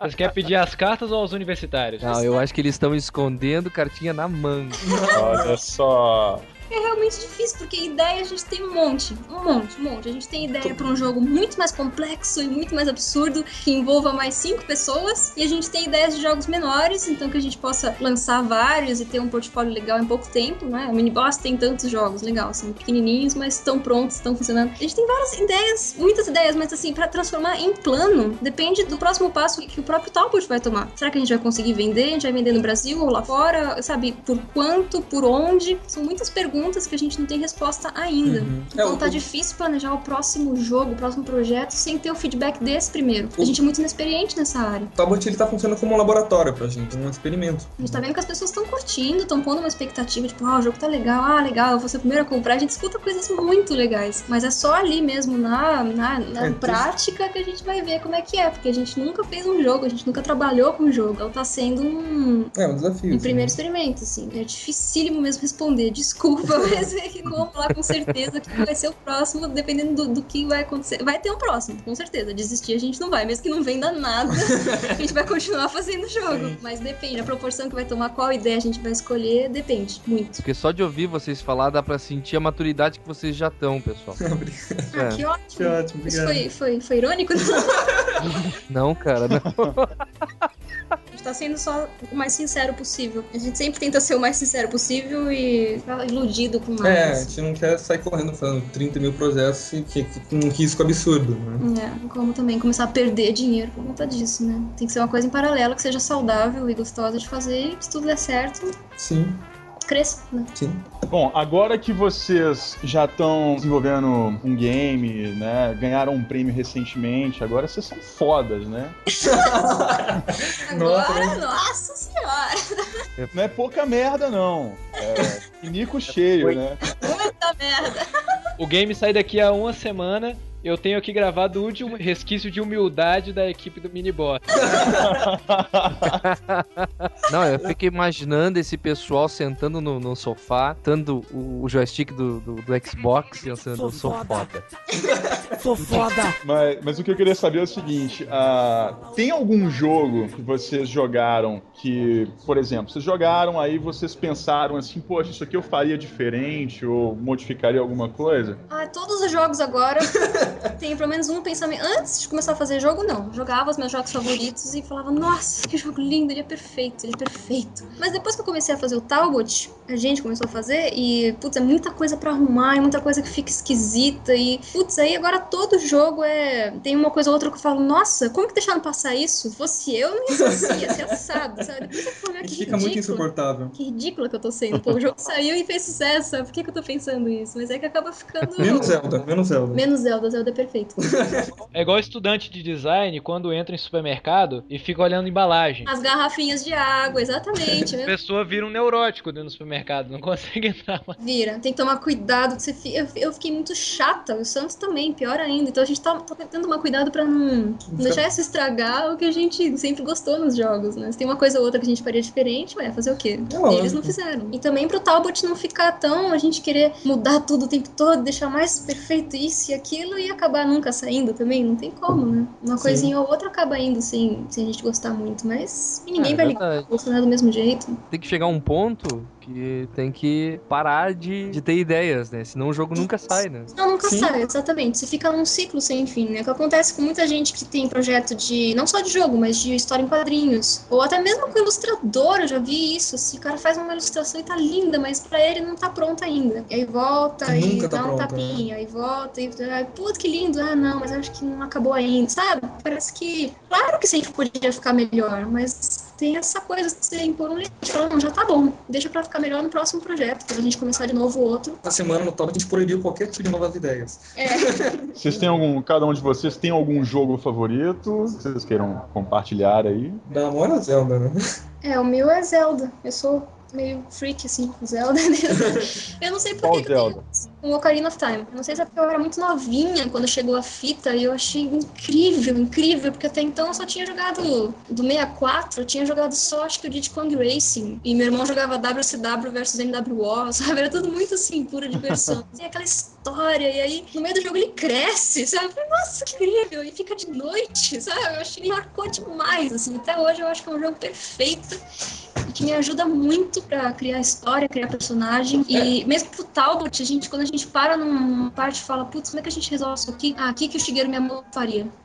Você quer pedir as cartas ou aos universitários? Não, eu acho que eles estão escondendo cartinha na manga. Olha só. É realmente difícil, porque ideia a gente tem um monte. Um monte, um monte. A gente tem ideia pra um jogo muito mais complexo e muito mais absurdo, que envolva mais cinco pessoas. E a gente tem ideias de jogos menores, então que a gente possa lançar vários e ter um portfólio legal em pouco tempo, né? O Miniboss tem tantos jogos, legal, são pequenininhos, mas estão prontos, estão funcionando. A gente tem várias ideias, muitas ideias, mas assim, pra transformar em plano, depende do próximo passo que o próprio Talbot vai tomar. Será que a gente vai conseguir vender? A gente vai vender no Brasil ou lá fora? Sabe, por quanto, por onde? São muitas perguntas que a gente não tem resposta ainda. Uhum. Então É, o- tá difícil planejar o próximo jogo, o próximo projeto, sem ter o feedback desse primeiro. A gente é muito inexperiente nessa área. O Talbot ele tá funcionando como um laboratório pra gente, um experimento. A gente tá vendo que as pessoas estão curtindo, estão pondo uma expectativa, tipo, ah, o jogo tá legal, ah, legal, eu vou ser o primeiro a comprar. A gente escuta coisas muito legais. Mas é só ali mesmo, na, na, na É, prática, que a gente vai ver como é que é. Porque a gente nunca fez um jogo, a gente nunca trabalhou com um jogo. Então tá sendo um, É um desafio. um assim. primeiro experimento, assim. É dificílimo mesmo responder. Desculpa, mas é que como falar com certeza que vai ser o próximo, dependendo do, do que vai acontecer. Vai ter um próximo, com certeza. Desistir a gente não vai, mesmo que não venda nada, a gente vai continuar fazendo o jogo. Mas depende, a proporção que vai tomar, qual ideia a gente vai escolher, depende muito. Porque só de ouvir vocês falar dá pra sentir a maturidade que vocês já estão, pessoal. Ah, É. que ótimo. Que ótimo, Isso foi, foi, foi irônico? Não, cara, não. Tá sendo só o mais sincero possível. A gente sempre tenta ser o mais sincero possível e ficar iludido com nada. É, a gente não quer sair correndo fazendo 30 mil projetos e que, que, com um risco absurdo, né? É, como também começar a perder dinheiro por conta disso, né? Tem que ser uma coisa em paralelo que seja saudável e gostosa de fazer e se tudo der certo, Sim, cresça, né? sim. Bom, agora que vocês já estão desenvolvendo um game, né? Ganharam um prêmio recentemente, agora vocês são fodas, né? Agora, nossa senhora! Não é pouca merda, não. É pinico cheio, né? Muita merda! O game sai daqui a uma semana. Eu tenho aqui gravado o último resquício de humildade da equipe do Miniboss. Não, eu fico imaginando esse pessoal sentando no, no sofá, dando o, o joystick do, do, do Xbox, pensando, eu sou foda. Sou foda. Mas, mas o que eu queria saber é o seguinte: ah, tem algum jogo que vocês jogaram que, por exemplo, vocês jogaram aí vocês pensaram assim, poxa, isso aqui eu faria diferente ou modificaria alguma coisa? Ah, todos os jogos agora tem pelo menos um pensamento. Antes de começar a fazer jogo, não. Jogava os meus jogos favoritos e falava, nossa, que jogo lindo, ele é perfeito, ele é perfeito. Mas depois que eu comecei a fazer o Talbot, a gente começou a fazer e, putz, é muita coisa pra arrumar, é muita coisa que fica esquisita e, putz, aí agora todo jogo é. Tem uma coisa ou outra que eu falo, nossa, como que deixaram passar isso? Se fosse eu, não ia ser assim, ia ser assado, sabe? Depois eu falo, que gente fica muito ridículo. insuportável. Que ridícula que eu tô sendo. Pô, o jogo saiu e fez sucesso, sabe? Por que, que eu tô pensando isso? Mas é que acaba ficando. Menos Zelda, menos Zelda. Menos Zelda, Zelda Zelda é perfeito. É igual estudante de design quando entra em supermercado e fica olhando embalagem. As garrafinhas de água, exatamente. A pessoa vira um neurótico dentro do supermercado, não consegue entrar mais. Vira, tem que tomar cuidado. Você eu, fiquei muito chata, o Santos também, pior ainda. Então a gente tá, tá tentando tomar cuidado pra não, não deixar isso estragar o que a gente sempre gostou nos jogos, né? Se tem uma coisa ou outra que a gente faria diferente, ué, fazer o quê? É E eles não fizeram. E também pro Talbot não ficar tão a gente querer mudar tudo o tempo todo, deixar mais perfeito isso e aquilo e acabar nunca saindo também. Não tem como, né? Uma Sim. coisinha ou outra acaba indo sem, sem a gente gostar muito, mas ninguém É, vai ligar, verdade. funcionar do mesmo jeito. Tem que chegar um ponto que tem que parar de, de ter ideias, né? Senão o jogo nunca sai, né? Não, nunca Sim. sai, exatamente. Você fica num ciclo sem fim, né? O que acontece com muita gente que tem projeto de, não só de jogo, mas de história em quadrinhos. Ou até mesmo com ilustrador, eu já vi isso. Assim, o cara faz uma ilustração e tá linda, mas pra ele não tá pronta ainda. E aí volta e tá dá um pronta, tapinha, aí volta e. Puta que lindo. Ah, não, mas acho que não acabou ainda, sabe? Parece que. Claro que sempre podia ficar melhor, mas. Tem essa coisa de você impor um limite. Falar, não, já tá bom. Deixa pra ficar melhor no próximo projeto. Pra gente começar de novo o outro. Na semana no top a gente proibiu qualquer tipo de novas ideias. É. Vocês têm algum, cada um de vocês tem algum jogo favorito que vocês queiram compartilhar aí? Da Amora Zelda, né? É, o meu é Zelda. Eu sou meio freak, assim, com Zelda. eu não sei por Qual que Zelda? tem o Ocarina of Time. Não sei se é porque eu era muito novinha quando chegou a fita e eu achei incrível, incrível, porque até então eu só tinha jogado do 64, eu tinha jogado só, acho que o Diddy Kong Racing. E meu irmão jogava WCW versus MWO, sabe? Era tudo muito assim, pura diversão. Tem aquela história, e aí no meio do jogo ele cresce, sabe? Nossa, que incrível! E fica de noite, sabe? Eu achei que marcou demais, assim. Até hoje eu acho que é um jogo perfeito e que me ajuda muito pra criar história, criar personagem. E mesmo pro Talbot, a gente, quando a gente para numa parte e fala, putz, como é que a gente resolve isso aqui? Ah, aqui que o Shigeru Miyamoto faria.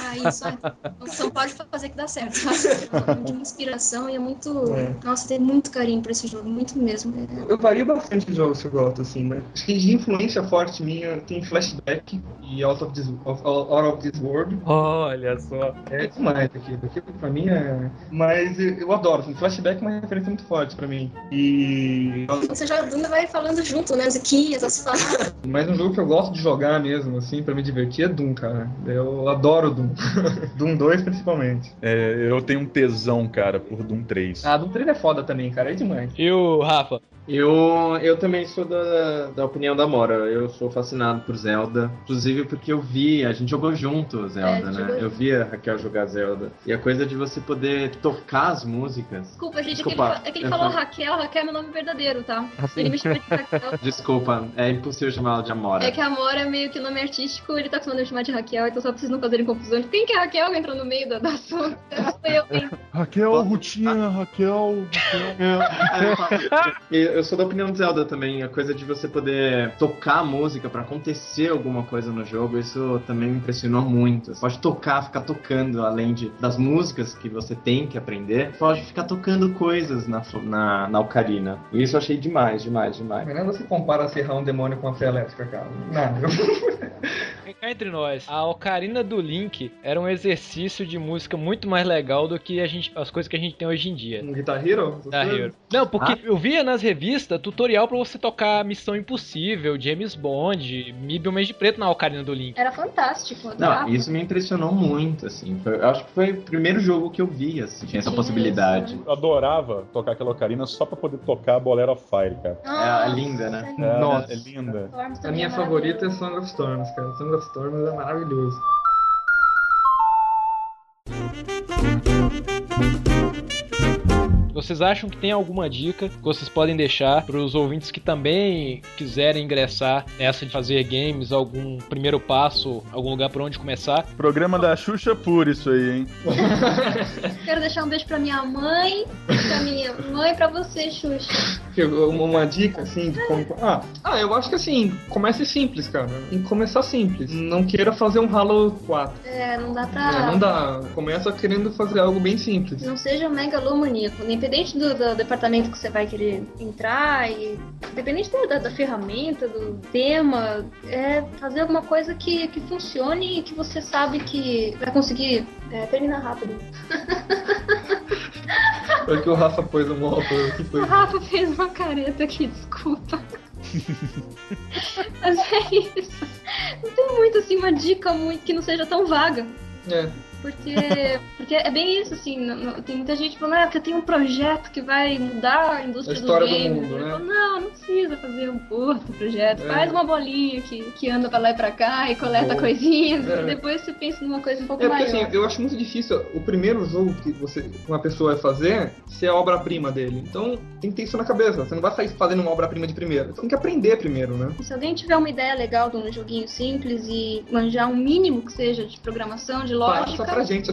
ah, isso, ah, então pode fazer que dá certo, sabe? É de uma inspiração e é muito... É. Nossa, tem muito carinho pra esse jogo, muito mesmo. É- Eu vario bastante de jogos que eu gosto, assim, mas acho que de influência forte minha tem Flashback e Out of This, of, Out of This World. Olha só. É demais aquilo. Aquilo pra mim é. Mas eu, adoro, assim, Flashback é uma referência muito forte pra mim. E. Você já ainda vai falando junto, né? Musiquinhas, as falas. Mas um jogo que eu gosto de jogar mesmo, assim, pra me divertir é Doom, cara. Eu adoro Doom. Doom 2 principalmente. É, eu tenho um tesão, cara, por Doom 3. Ah, Doom 3 é foda também, cara. É demais. E o Rafa? Eu, eu também sou da, da opinião da Mora. Eu sou fascinado por Zelda. Inclusive porque eu vi, a gente jogou junto Zelda, É, né? jogou Eu vi a Raquel jogar Zelda. E a coisa de você poder tocar as músicas. Desculpa, gente, Desculpa, é que ele, é que ele eu falou Raquel, Raquel é meu nome verdadeiro, tá? Assim. Ele me chama de Raquel. Desculpa, é impossível chamar ela de Amora. É que a Amora é meio que nome artístico, ele tá acostumado a me chamar de Raquel, então só pra vocês não fazerem confusão. Quem que é Raquel que entrou no meio da, da assunto? Sou eu, hein? Raquel, Rutinha, Raquel, Raquel. E eu sou da opinião de Zelda também. A coisa de você poder tocar a música pra acontecer alguma coisa no jogo, isso também me impressionou muito. Você pode tocar, ficar tocando, além de, das músicas que você tem que aprender, você pode ficar tocando coisas na, na, na ocarina. E isso eu achei demais, demais, demais. Mas não você compara serrar um demônio com a fé elétrica, cara. Nada. Cá entre nós, a Ocarina do Link era um exercício de música muito mais legal do que a gente, as coisas que a gente tem hoje em dia. Um Guitar Hero? Da Hero. Não, porque Ah. eu via nas revistas tutorial pra você tocar Missão Impossível, James Bond, Mib o Mês de Preto na Ocarina do Link. Era fantástico. Não, isso me impressionou muito, assim. Foi- eu acho que foi o primeiro jogo que eu vi, assim, tinha essa Sim, possibilidade. Eu adorava tocar aquela ocarina só pra poder tocar Bolero of Fire, cara. Nossa, É linda, né? É, Nossa. é linda. A minha é favorita é. Song of Storms, cara. Song of Storms é maravilhoso. Vocês acham que tem alguma dica que vocês podem deixar para os ouvintes que também quiserem ingressar nessa de fazer games, algum primeiro passo, algum lugar por onde começar? Programa da Xuxa puro isso aí, hein? Quero deixar um beijo pra minha mãe, pra minha mãe e pra você, Xuxa. Uma, dica, assim, de como... Ah, ah, eu acho que assim, comece simples, cara. Tem que começar simples. Não queira fazer um Halo 4. É, não dá pra. É, não dá. Começa querendo fazer algo bem simples. Não seja megalomaníaco, independente do, do departamento que você vai querer entrar e independente da, da- da ferramenta, do tema, é fazer alguma coisa que, que funcione e que você sabe que vai conseguir é, terminar rápido. Foi que o Rafa pôs um autor que O foi. Rafa fez uma careta aqui, desculpa. Mas é isso. Não tem muito uma dica muito que não seja tão vaga. É. Porque, porque é bem isso, assim, não- não- tem muita gente falando, ah, porque eu tenho um projeto que vai mudar a indústria A história do do game. mundo, Eu né? falo, não, não precisa fazer um outro projeto. É. Faz uma bolinha que, que anda pra lá e pra cá e coleta Boa. coisinhas. É. e Depois você pensa numa coisa um pouco É porque maior. assim, eu acho muito difícil o primeiro jogo que você, uma pessoa vai fazer ser a obra-prima dele. Então tem que ter isso na cabeça. Você não vai sair fazendo uma obra-prima de primeiro. Você tem que aprender primeiro, né? Se alguém tiver uma ideia legal de um joguinho simples e manjar um mínimo que seja de programação, de lógica, pra gente.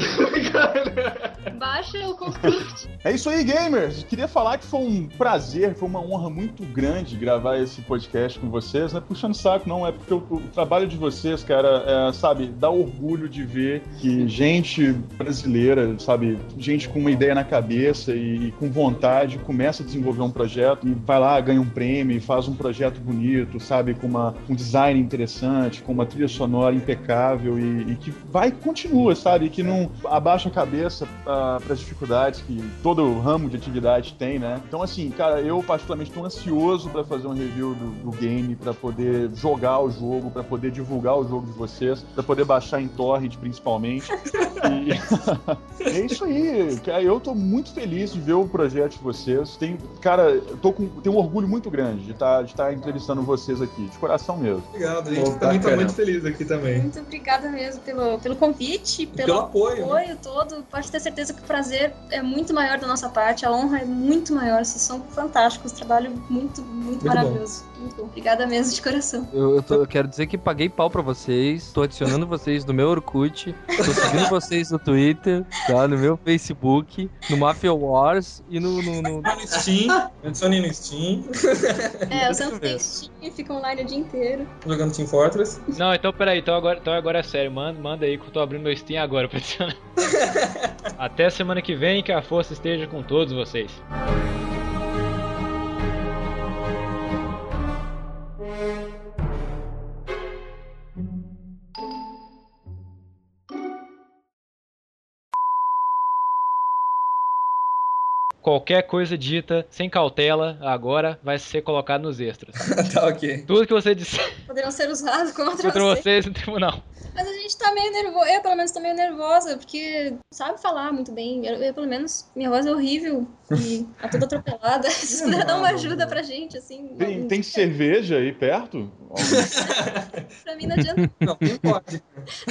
baixa o Construct. É isso aí, gamers! Queria falar que foi um prazer, foi uma honra muito grande gravar esse podcast com vocês. Não é puxando saco, não, é porque o, o trabalho de vocês, cara, é, sabe, dá orgulho de ver que gente brasileira, sabe, gente com uma ideia na cabeça e, e com vontade começa a desenvolver um projeto e vai lá, ganha um prêmio e faz um projeto bonito, sabe, com uma, um design interessante, com uma trilha sonora impecável e, e que vai e continua, sabe, que não abaixa a cabeça para as dificuldades que todo ramo de atividade tem, né? Então, assim, cara, eu particularmente estou ansioso para fazer um review do, do game, para poder jogar o jogo, para poder divulgar o jogo de vocês, para poder baixar em torrent, principalmente. E é isso aí, cara. Eu tô muito feliz de ver o projeto de vocês. Tem, cara, eu tô com, tenho um orgulho muito grande de estar de estar entrevistando vocês aqui, de coração mesmo. Obrigado, a gente Pô, também tá muito feliz aqui também. Muito obrigada mesmo pelo, pelo convite, pelo, pelo apoio, né? todo. Pode ter certeza que o prazer é muito maior da nossa parte, a honra é muito maior. Vocês são fantásticos, trabalho muito, muito, Muito maravilhoso. Muito. Obrigada mesmo de coração. Eu, eu, tô- eu quero dizer que paguei pau pra vocês, tô adicionando vocês no meu Orkut, tô seguindo vocês no Twitter, tá? No meu Facebook, no Mafia Wars e no. no, no- No Steam, adicione no Steam, É, o Isso Santos tem mesmo. Steam e fica online o dia inteiro. jogando Team Fortress. Não, então peraí, então agora, então agora é sério, manda, manda aí que eu tô abrindo meu Steam agora pra adicionar. Até semana que vem, que a força esteja com todos vocês. Qualquer coisa dita sem cautela agora vai ser colocado nos extras. tá ok. Tudo que você disser Poderão ser usados contra, contra você. vocês no tribunal. Mas a gente tá meio nervoso. Eu, pelo menos, tô meio nervosa, porque sabe falar muito bem. Eu, eu, pelo menos, minha voz é horrível e tá toda atropelada. Se vocês puderem dar uma ajuda pra gente, assim. Tem, tem cerveja aí perto? Pra mim não adianta. Não, tem pode.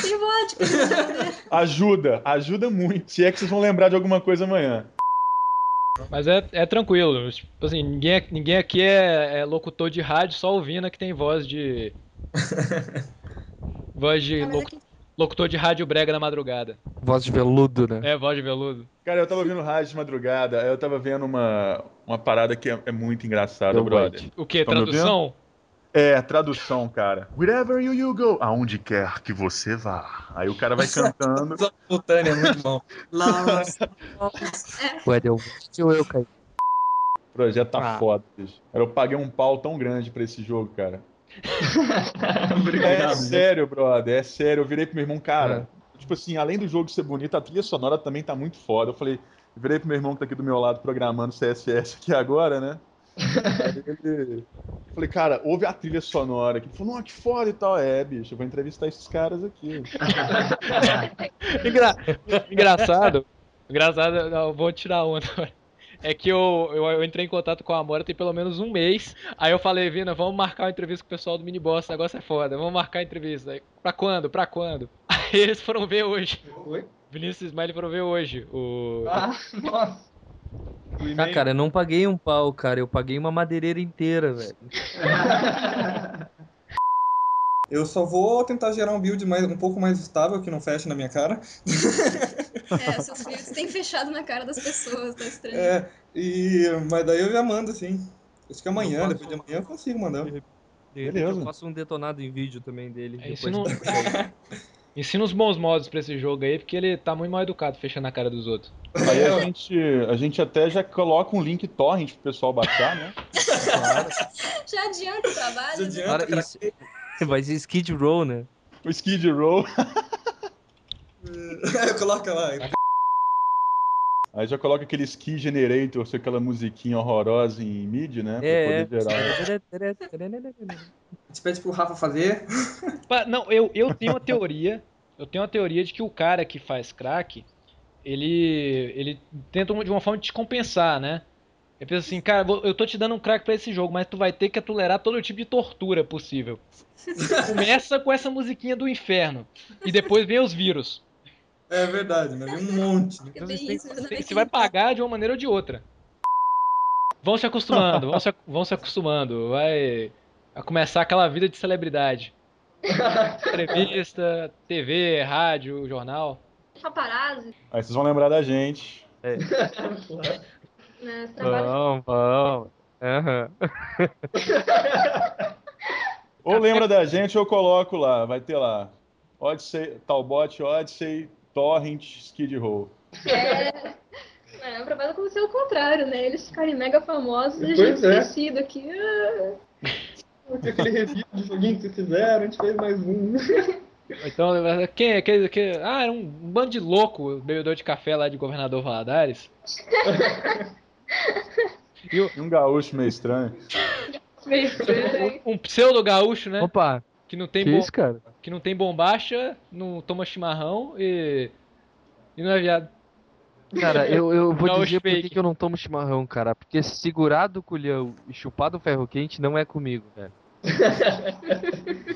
Tem vodka. não adianta. Ajuda, ajuda muito. Se é que vocês vão lembrar de alguma coisa amanhã. Mas é, é tranquilo. Tipo assim, ninguém, ninguém aqui é, é locutor de rádio, só ouvindo que tem voz de. voz de Ah, mas lo- aqui- locutor de rádio brega na madrugada. Voz de veludo, né? É, voz de veludo. Cara, eu tava ouvindo rádio de madrugada, aí eu tava vendo uma, uma parada que é, é muito engraçada, brother. O que? Tá? Tradução? É, tradução, cara. Wherever you, you go. Aonde quer que você vá. Aí o cara vai cantando. Simultânea, é muito bom. Ué, deu 20 ou eu caí? O projeto tá Ah. foda, bicho. Eu paguei um pau tão grande pra esse jogo, cara. É Obrigado. sério, brother. É sério. Eu virei pro meu irmão, cara. Tipo assim, além do jogo ser bonito, a trilha sonora também tá muito foda. Eu falei, virei pro meu irmão que tá aqui do meu lado programando CSS aqui agora, né? Ele... eu Falei, cara, ouve a trilha sonora aqui. Ele falou, não, que foda e tal. É, bicho, eu vou entrevistar esses caras aqui. Engra- Engraçado. Engraçado, não, vou tirar onda agora. É que eu, eu, eu entrei em contato com a Amora tem pelo menos um mês. Aí eu falei, Vina, vamos marcar uma entrevista com o pessoal do Miniboss, esse negócio é foda. Vamos marcar a entrevista. Aí, pra quando? Pra quando? Aí eles foram ver hoje. Oi? Vinícius e Smiley foram ver hoje. O... Ah, nossa. Ah, cara, eu não paguei um pau, cara. Eu paguei uma madeireira inteira, velho. Eu só vou tentar gerar um build mais, um pouco mais estável que não feche na minha cara. É, seus filhos têm fechado na cara das pessoas, tá estranho. É, e, mas daí eu já mando, assim. Acho que amanhã, Eu depois de amanhã, eu consigo mandar. De repente Beleza. Eu faço um detonado em vídeo também dele. É, eu- ensina uns bons modos pra esse jogo aí, porque ele tá muito mal educado fechando a cara dos outros. Aí a gente, a gente até já coloca um link torrent pro pessoal baixar, né? Já adianta o trabalho. Já né? adianta, Cara, isso... Vai ser Skid Row, né? O Skid Row. Coloca lá. Aí já coloca aquele Ski Generator, com aquela musiquinha horrorosa em MIDI, né? Pra É, poder gerar. gente pede pro Rafa fazer. Não, eu, eu tenho uma teoria. Eu tenho uma teoria de que o cara que faz crack, ele, ele tenta de uma forma de te compensar, né? Ele pensa assim, cara, eu tô te dando um crack pra esse jogo, mas tu vai ter que tolerar todo tipo de tortura possível. Começa com essa musiquinha do inferno. E depois vem os vírus. É verdade, né? Um monte. né? Então você, tem- você- você vai pagar de uma maneira ou de outra. Vão se acostumando, vão se, vão se acostumando. Vai a começar aquela vida de celebridade. Entrevista, TV, rádio, jornal. Paparazzi, Aí vocês vão lembrar da gente. trabalho Vamos, vamos. Aham. Ou lembra da gente, eu coloco lá. Vai ter lá. Odyssey, Talbot, Odyssey, Torrent, Skid Row. é. É, o trabalho aconteceu ao contrário, né? Eles ficarem mega famosos e a gente é. esquecido aqui. Ah. Aquele review de joguinho que vocês fizeram, a gente fez mais um. Então, quem é aquele que. Ah, era um, um bando de louco, bebedor de café lá de governador Valadares. E o- E um gaúcho meio estranho. Meio estranho. um pseudo gaúcho, né? Opa, Que não tem que bom, isso, cara? que não tem bombacha, não toma chimarrão e. E não é viado. Cara, eu, eu vou Gaúcho dizer por que eu não tomo chimarrão, cara. Porque segurar do culhão e chupar do ferro quente não é comigo, velho.